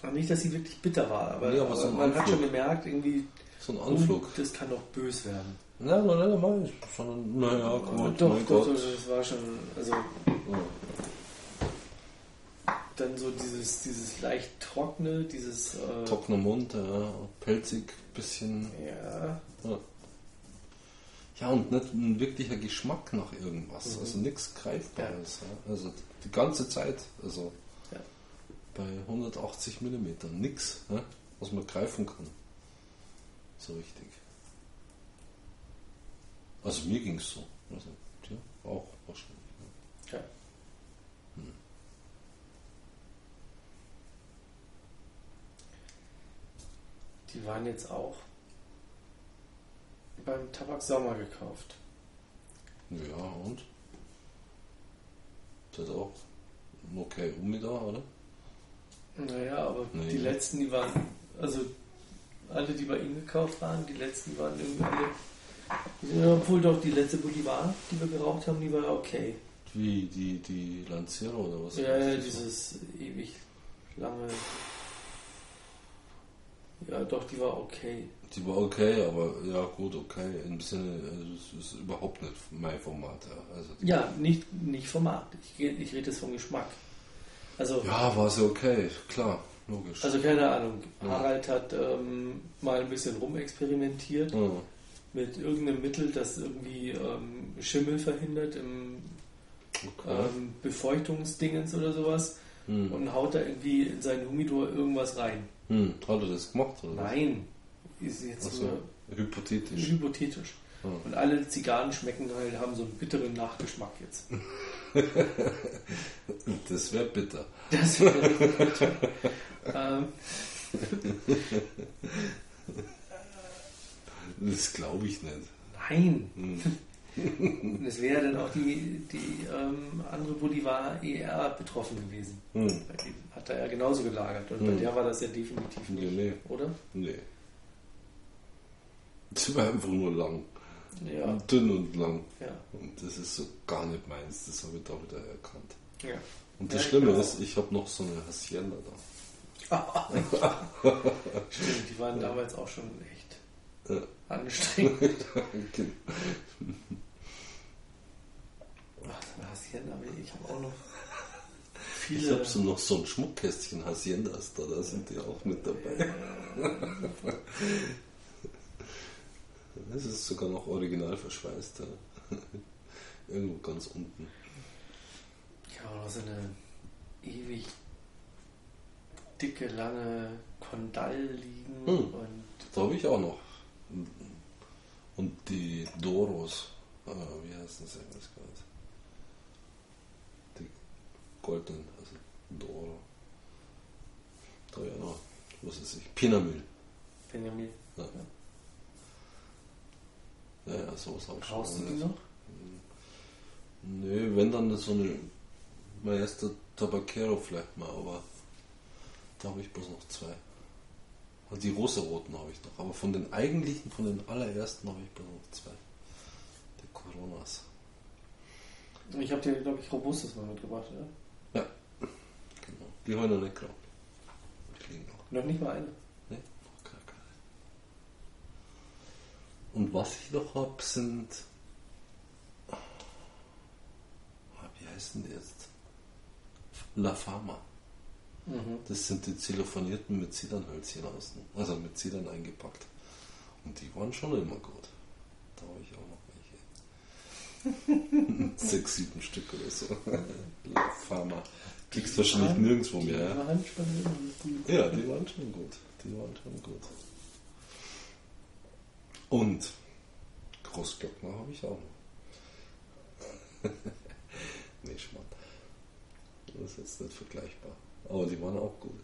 Aber nicht, dass sie wirklich bitter war, aber, Nee, aber so man hat Anflug. schon gemerkt, irgendwie, So ein oh, Anflug. das kann doch bös werden. Nein, nein, nein, nein, sondern, naja, gut, doch, mein doch, Gott. das war schon, also Ja. Dann so dieses, dieses leicht trockene, dieses. Äh, Trockener Mund, ja, pelzig, bisschen. Ja. Ja. ja, und nicht ein wirklicher Geschmack nach irgendwas. Mhm. Also nichts Greifbares. Ja. Also die ganze Zeit. Also bei 180 Millimetern. Nichts, was man greifen kann. So richtig. Also mir ging es so. Also, ja, auch wahrscheinlich. Die waren jetzt auch beim Tabak Sommer gekauft. Ja, und? Das hat auch okay um da, oder? Naja, aber Nee. die letzten, die waren, also alle, die bei ihm gekauft waren, die letzten waren irgendwie alle, ja, obwohl doch die letzte Bolivar, die wir geraucht haben, die war okay. Wie die, die Lancero oder was? Ja, ja, dieses ewig lange. Ja, doch, die war okay. Die war okay, aber ja gut, okay. Im Sinne, also es ist überhaupt nicht mein Format. Ja. Also Ja, nicht, nicht Format. Ich, ich rede jetzt vom Geschmack. Also, ja, war sie okay, klar, logisch. also keine Ahnung. Ja. Harald hat ähm, mal ein bisschen rumexperimentiert ja. mit irgendeinem Mittel, das irgendwie ähm, Schimmel verhindert im okay. ähm, Befeuchtungsdingens oder sowas hm. und haut da irgendwie in seinen Humidor irgendwas rein. Hm. Hat er das gemacht? Oder? Nein, ist jetzt Ach so, hypothetisch. hypothetisch. Ja. Und alle Zigarren schmecken halt, haben so einen bitteren Nachgeschmack jetzt. Das wäre bitter. Das wäre bitter. ähm, Das glaube ich nicht. nein. Hm. Und es wäre dann auch die, die ähm, andere Bolivar ER betroffen gewesen. Hm. Bei hat er ja genauso gelagert. Und bei Hm. der war das ja definitiv Nee, nicht, nee. oder? Nee. Das war einfach nur lang. Ja. Dünn und lang. Ja. Und das ist so gar nicht meins. Das habe ich da wieder erkannt. ja. Und das Ja, Schlimme genau. ist, ich habe noch so eine Hacienda da. Stimmt, die waren damals auch schon Ja. anstrengend. Ach, Hacienda, ich habe auch noch Ich viele. habe so noch so ein Schmuckkästchen Haciendas da, da sind die auch mit dabei. Das ist sogar noch original verschweißt. Ja. Irgendwo ganz unten. Ich habe noch so eine ewig dicke, lange Kondall liegen Hm. und Da habe ich auch noch. Und die Doros. Ah, wie heißen sie? Ich weiß gar nicht. Die goldenen, also Doro. Da ja noch. Was ist ich? Pinamil. Benjamin. Ja. Ja, ja, sowas habe ich schon. Brauchst du die noch? Nö, wenn dann so eine Maestro Tabacero vielleicht mal, aber da habe ich bloß noch zwei. Und die rosaroten habe ich noch, aber von den eigentlichen, von den allerersten habe ich bloß noch zwei. Die Coronas. Ich habe dir, glaube ich, Robustes mal mitgebracht, oder? Genau. Die habe ich noch nicht geraucht. Die liegen noch. Noch nicht mal eine. Nee, noch gar keine. Und was ich noch habe, sind. Ah, Wie heißen die jetzt? La Fama. Mhm. Das sind die zellophanierten mit Zedernhölzchen außen. Also mit Zedern eingepackt. Und die waren schon immer gut. Da habe ich auch noch welche. Sechs, sieben Stück oder so. Fama. Kriegst du wahrscheinlich nirgendwo mehr. Die ja? waren schon gut. Ja, die waren schon gut. Die waren schon gut. Und Großglockner habe ich auch noch. nee, Schmarrn. Das ist jetzt nicht vergleichbar. Aber die waren auch gut.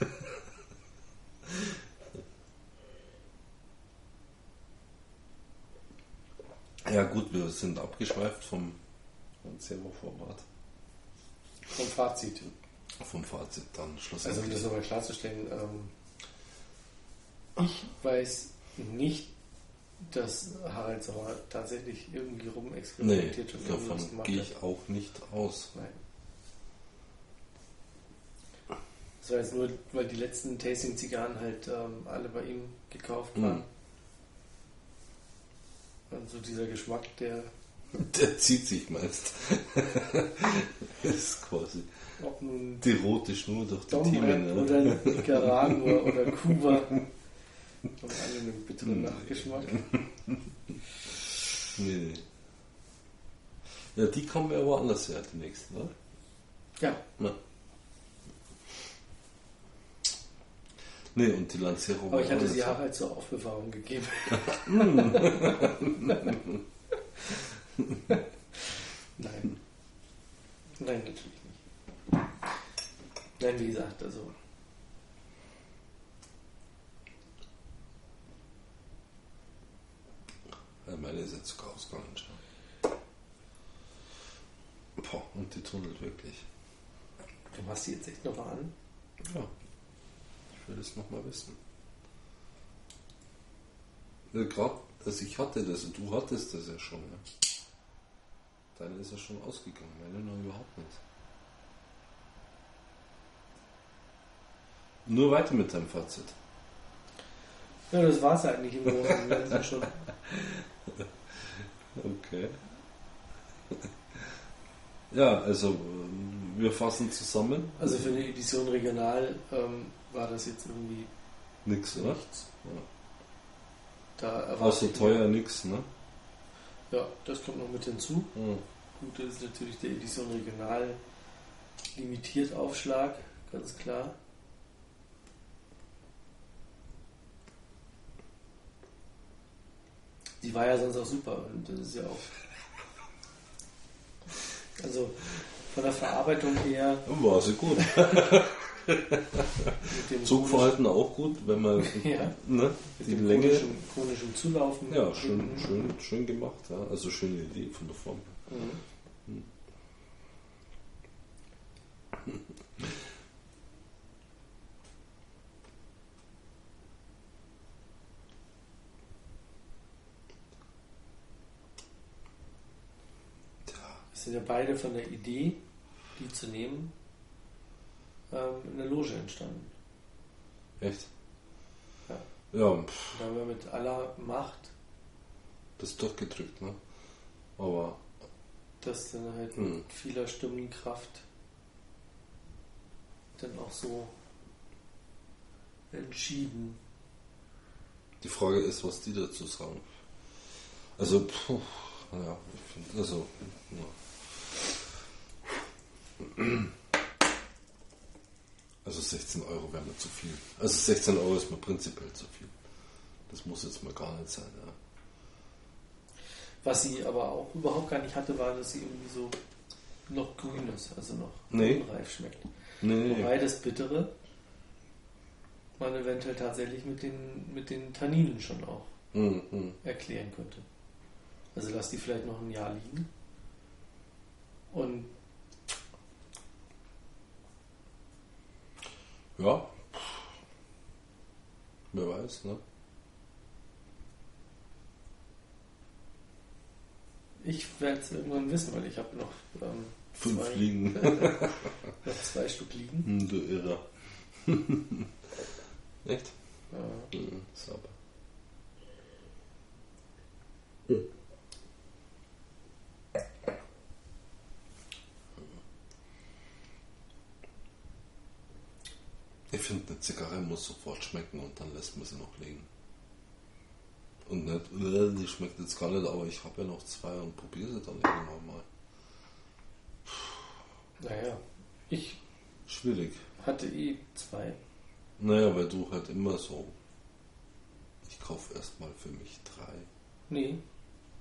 ja gut, wir sind abgeschweift vom Zero-Format. Vom Fazit. Vom Fazit dann Also um schlussendlich. das nochmal klarzustellen, ähm, ich weiß nicht, dass Harald Sauer tatsächlich irgendwie nee, rumexperimentiert und irgendwas davon gehe ich auch nicht aus. Nein. Das war jetzt nur, weil die letzten Tasting-Zigarren halt ähm, alle bei ihm gekauft waren. Mhm. Und so dieser Geschmack, der Der zieht sich meist. das ist quasi Ob nun die rote Schnur durch die Themen. Oder Nicaragua oder Kuba. Haben alle einen bitteren Nachgeschmack. Nee, nee. Ja, die kommen ja woanders her, die nächsten, oder? Ja, Ja. Nee, und die Lancero aber ich hatte sie her. Harald zur Aufbewahrung gegeben. Nein. Nein, natürlich nicht. Nein, wie gesagt, also. Ja, meine ist jetzt sogar ausgegangen. Boah, und die tunnelt wirklich. Du machst die jetzt echt nochmal an? Ja. Ich will das nochmal wissen. Ja, Gerade, also ich hatte das und du hattest das ja schon. Ne? Deine ist ja schon ausgegangen, meine noch überhaupt nicht. Nur weiter mit deinem Fazit. Ja, das war's eigentlich im Ganzen schon. Okay. Ja, also ähm, wir fassen zusammen. Also für eine Edition regional ähm, war das jetzt irgendwie Nix, oder? nichts. Ja. Da Außer teuer nix, ne? Ja, das kommt noch mit hinzu. Hm. Gute ist natürlich der Edition Regional limitiert Aufschlag, ganz klar. Die war ja sonst auch super und das ist ja auch. Also von der Verarbeitung her War sie gut. Zugverhalten auch gut, wenn man Ja. ne, mit die dem Länge. chronischen Zulaufen. Ja, schön, Mhm. schön, schön gemacht, ja. Also schöne Idee von der Form. Mhm. Wir sind ja beide von der Idee, die zu nehmen, ähm, in der Loge entstanden. echt? Ja. Ja, pff, Da haben wir mit aller Macht das durchgedrückt, ne? Aber das dann halt Hm. mit vieler Stimmenkraft dann auch so entschieden. die Frage ist, was die dazu sagen. Also, puh, ja, ich finde, also, ja. Also 16 Euro wäre mir zu viel. Also 16 Euro ist mir prinzipiell zu viel. Das muss jetzt mal gar nicht sein, ja. Was sie aber auch überhaupt gar nicht hatte, war, dass sie irgendwie so noch grün ist, also noch Nee. unreif schmeckt. Nee, Wobei das Bittere man eventuell tatsächlich mit den, mit den Tanninen schon auch Hm, hm. erklären könnte. Also lass die vielleicht noch ein Jahr liegen. Und Ja. Wer weiß, ne? ich werde es irgendwann wissen, weil ich habe noch ähm, Fünf zwei, liegen. noch zwei Stück liegen. Hm, du Irrer. Echt? Äh, Hm, sauber. Ich finde, eine Zigarre muss sofort schmecken und dann lässt man sie noch liegen. Und nicht, äh, die schmeckt jetzt gar nicht, aber ich habe ja noch zwei und probiere sie dann irgendwann mal. naja, ich Schwierig. hatte eh zwei. Naja, weil du halt immer so. Ich kaufe erstmal für mich drei. Nee,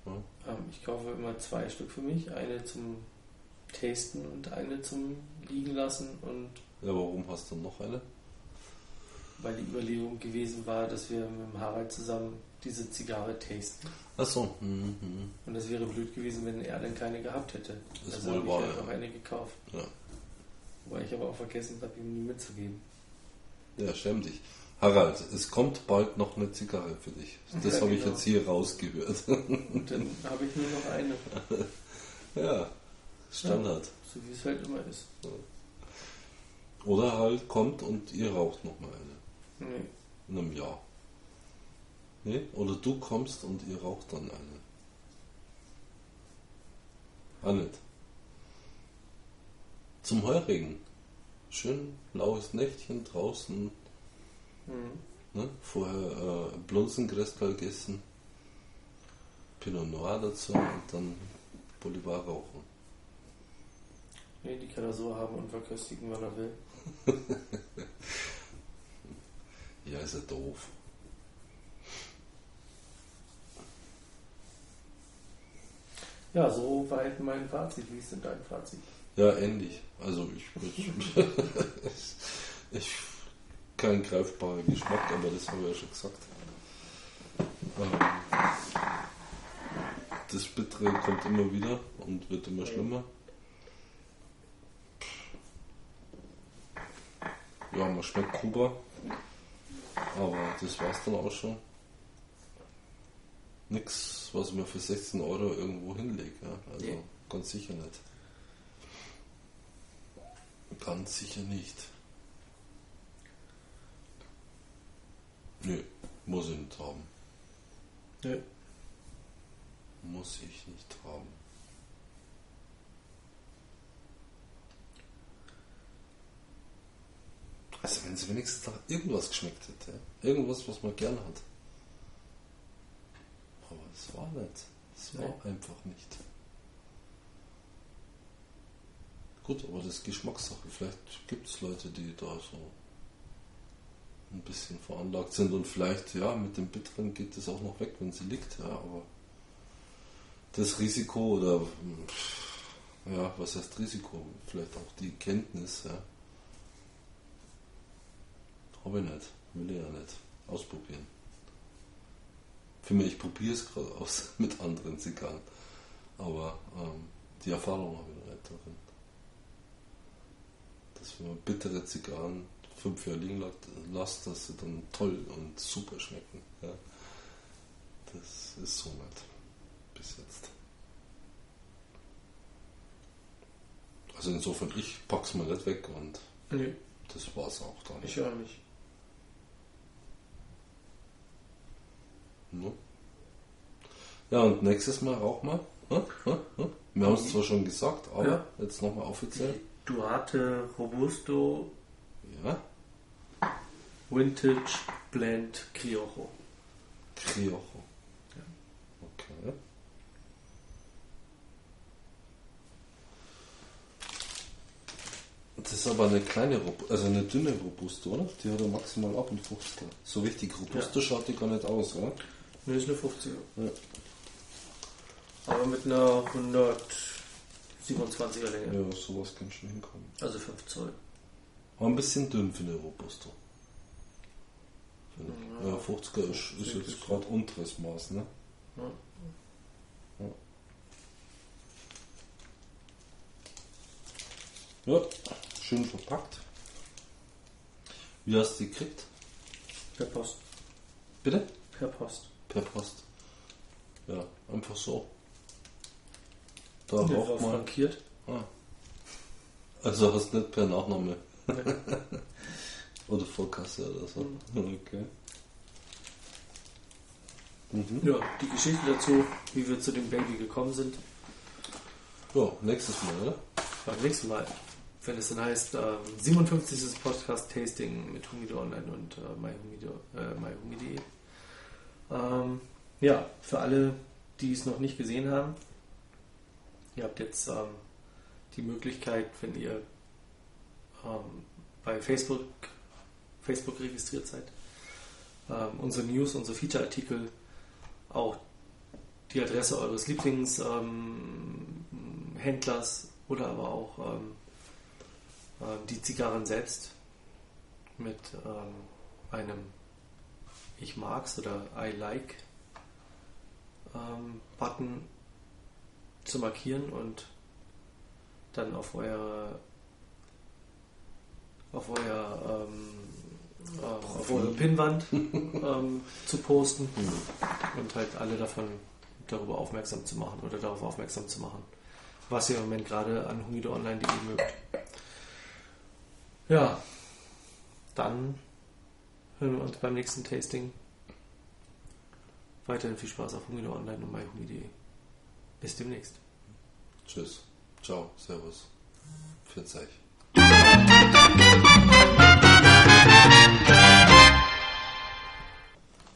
Ja? ähm, ich kaufe immer zwei Stück für mich. Eine zum Tasten und eine zum Liegen lassen. Und Ja, warum hast du noch eine? Weil die Überlegung gewesen war, dass wir mit dem Harald zusammen diese Zigarre tasten. Achso. Mhm. mhm. Und das wäre blöd gewesen, wenn er dann keine gehabt hätte. Das also wohl habe ich halt ja. noch eine gekauft. Ja. Wobei ich aber auch vergessen habe, ihm die mitzugeben. ja, schäm dich. Harald, es kommt bald noch eine Zigarre für dich. Das Ja, habe ich genau. jetzt hier rausgehört. Und dann habe ich nur noch eine. ja, Standard. So wie es halt immer ist. Oder halt kommt und ihr raucht noch mal eine. Nee. In einem Jahr. Nee? Oder du kommst und ihr raucht dann eine. Auch nicht. Zum Heurigen. Schön laues Nächtchen draußen. Mhm. Ne? Vorher äh, Blunzengrästler gegessen. Pinot Noir dazu und dann Bolivar rauchen. Nee, die kann er so haben und verköstigen, wann er will. Ja, ist ja doof. Ja, so weit mein Fazit. Wie ist denn dein Fazit? Ja, ähnlich. Also ich, ich, ich kein greifbarer Geschmack, aber das habe ich ja schon gesagt. Ähm, das Bittere kommt immer wieder und wird immer schlimmer. Ja, man schmeckt Kuba, aber das war's dann auch schon. Nix, was ich mir für 16 Euro irgendwo hinlege. Ja. Also Nee. ganz sicher nicht. Ganz sicher nicht. Nö, muss ich nicht haben. Nö. Muss ich nicht haben. Also wenn es wenigstens nach irgendwas geschmeckt hätte. Irgendwas, was man gern hat. Aber es war nicht. Es war Nee. einfach nicht. Gut, aber das ist Geschmackssache. Vielleicht gibt es Leute, die da so ein bisschen veranlagt sind und vielleicht, ja, mit dem Bitteren geht es auch noch weg, wenn sie liegt, ja, aber das Risiko oder ja, was heißt Risiko? Vielleicht auch die Kenntnis, ja. Habe ich nicht, will ich ja nicht. Ausprobieren. Für mich, ich probiere es gerade aus mit anderen Zigarren. Aber ähm, die Erfahrung habe ich noch nicht darin. Dass wenn man bittere Zigarren fünf Jahre liegen lässt, dass sie dann toll und super schmecken. Ja. Das ist so nicht. Bis jetzt. Also insofern, ich pack's mal nicht weg und Nö, das war's auch dann. ich auch nicht. Ne? Ja, und nächstes Mal rauchen wir. Hm? Hm? Hm? Wir haben es zwar schon gesagt, aber Ja. jetzt nochmal offiziell. Duarte Robusto Ja, Vintage Blend Criojo. Criojo. Okay. Das ist aber eine kleine, also eine dünne Robusto, oder? Die hat er maximal ab und 50. So richtig Robusto schaut die gar nicht aus, oder? Ne, ist eine 50er. Ja. Aber mit einer 127er Länge. Ja, sowas kann schon hinkommen. Also 5 Zoll. Aber ein bisschen dünn für eine Robusto. Ja. Ja, 50er ist, ist jetzt gerade unteres Maß, ne? Ja. Ja, schön verpackt. Wie hast du die gekriegt? Per Post. Bitte? Per Post. Per Post. Ja, einfach so. Da Ja, raucht mal. flankiert. Ah. Also hast nicht per Nachname Ja. oder Vorkasse oder so. Okay. Mhm. ja, die Geschichte dazu, wie wir zu dem Baby gekommen sind, Ja, nächstes Mal, oder? beim nächsten Mal. Wenn es dann heißt, ähm, 57. Podcast-Tasting mit Humido Online und äh, myhumido, äh, myhumi.de. Ähm, ja, für alle, die es noch nicht gesehen haben, ihr habt jetzt ähm, die Möglichkeit, wenn ihr ähm, bei Facebook, Facebook registriert seid, ähm, unsere News, unsere Feature-Artikel, auch die Adresse eures Lieblingshändlers ähm, oder aber auch ähm, die Zigarren selbst mit einem Ich mag's oder I like ähm, Button zu markieren und dann auf euer auf euer ähm, äh, auf eure Pinnwand ähm, zu posten und halt alle davon darüber aufmerksam zu machen oder darauf aufmerksam zu machen, was ihr im Moment gerade an humidoonline.de mögt. Ja, dann hören wir uns beim nächsten Tasting. Weiterhin viel Spaß auf Humido Online und myhumi.de. Bis demnächst. Tschüss. Ciao. Servus. Für euch.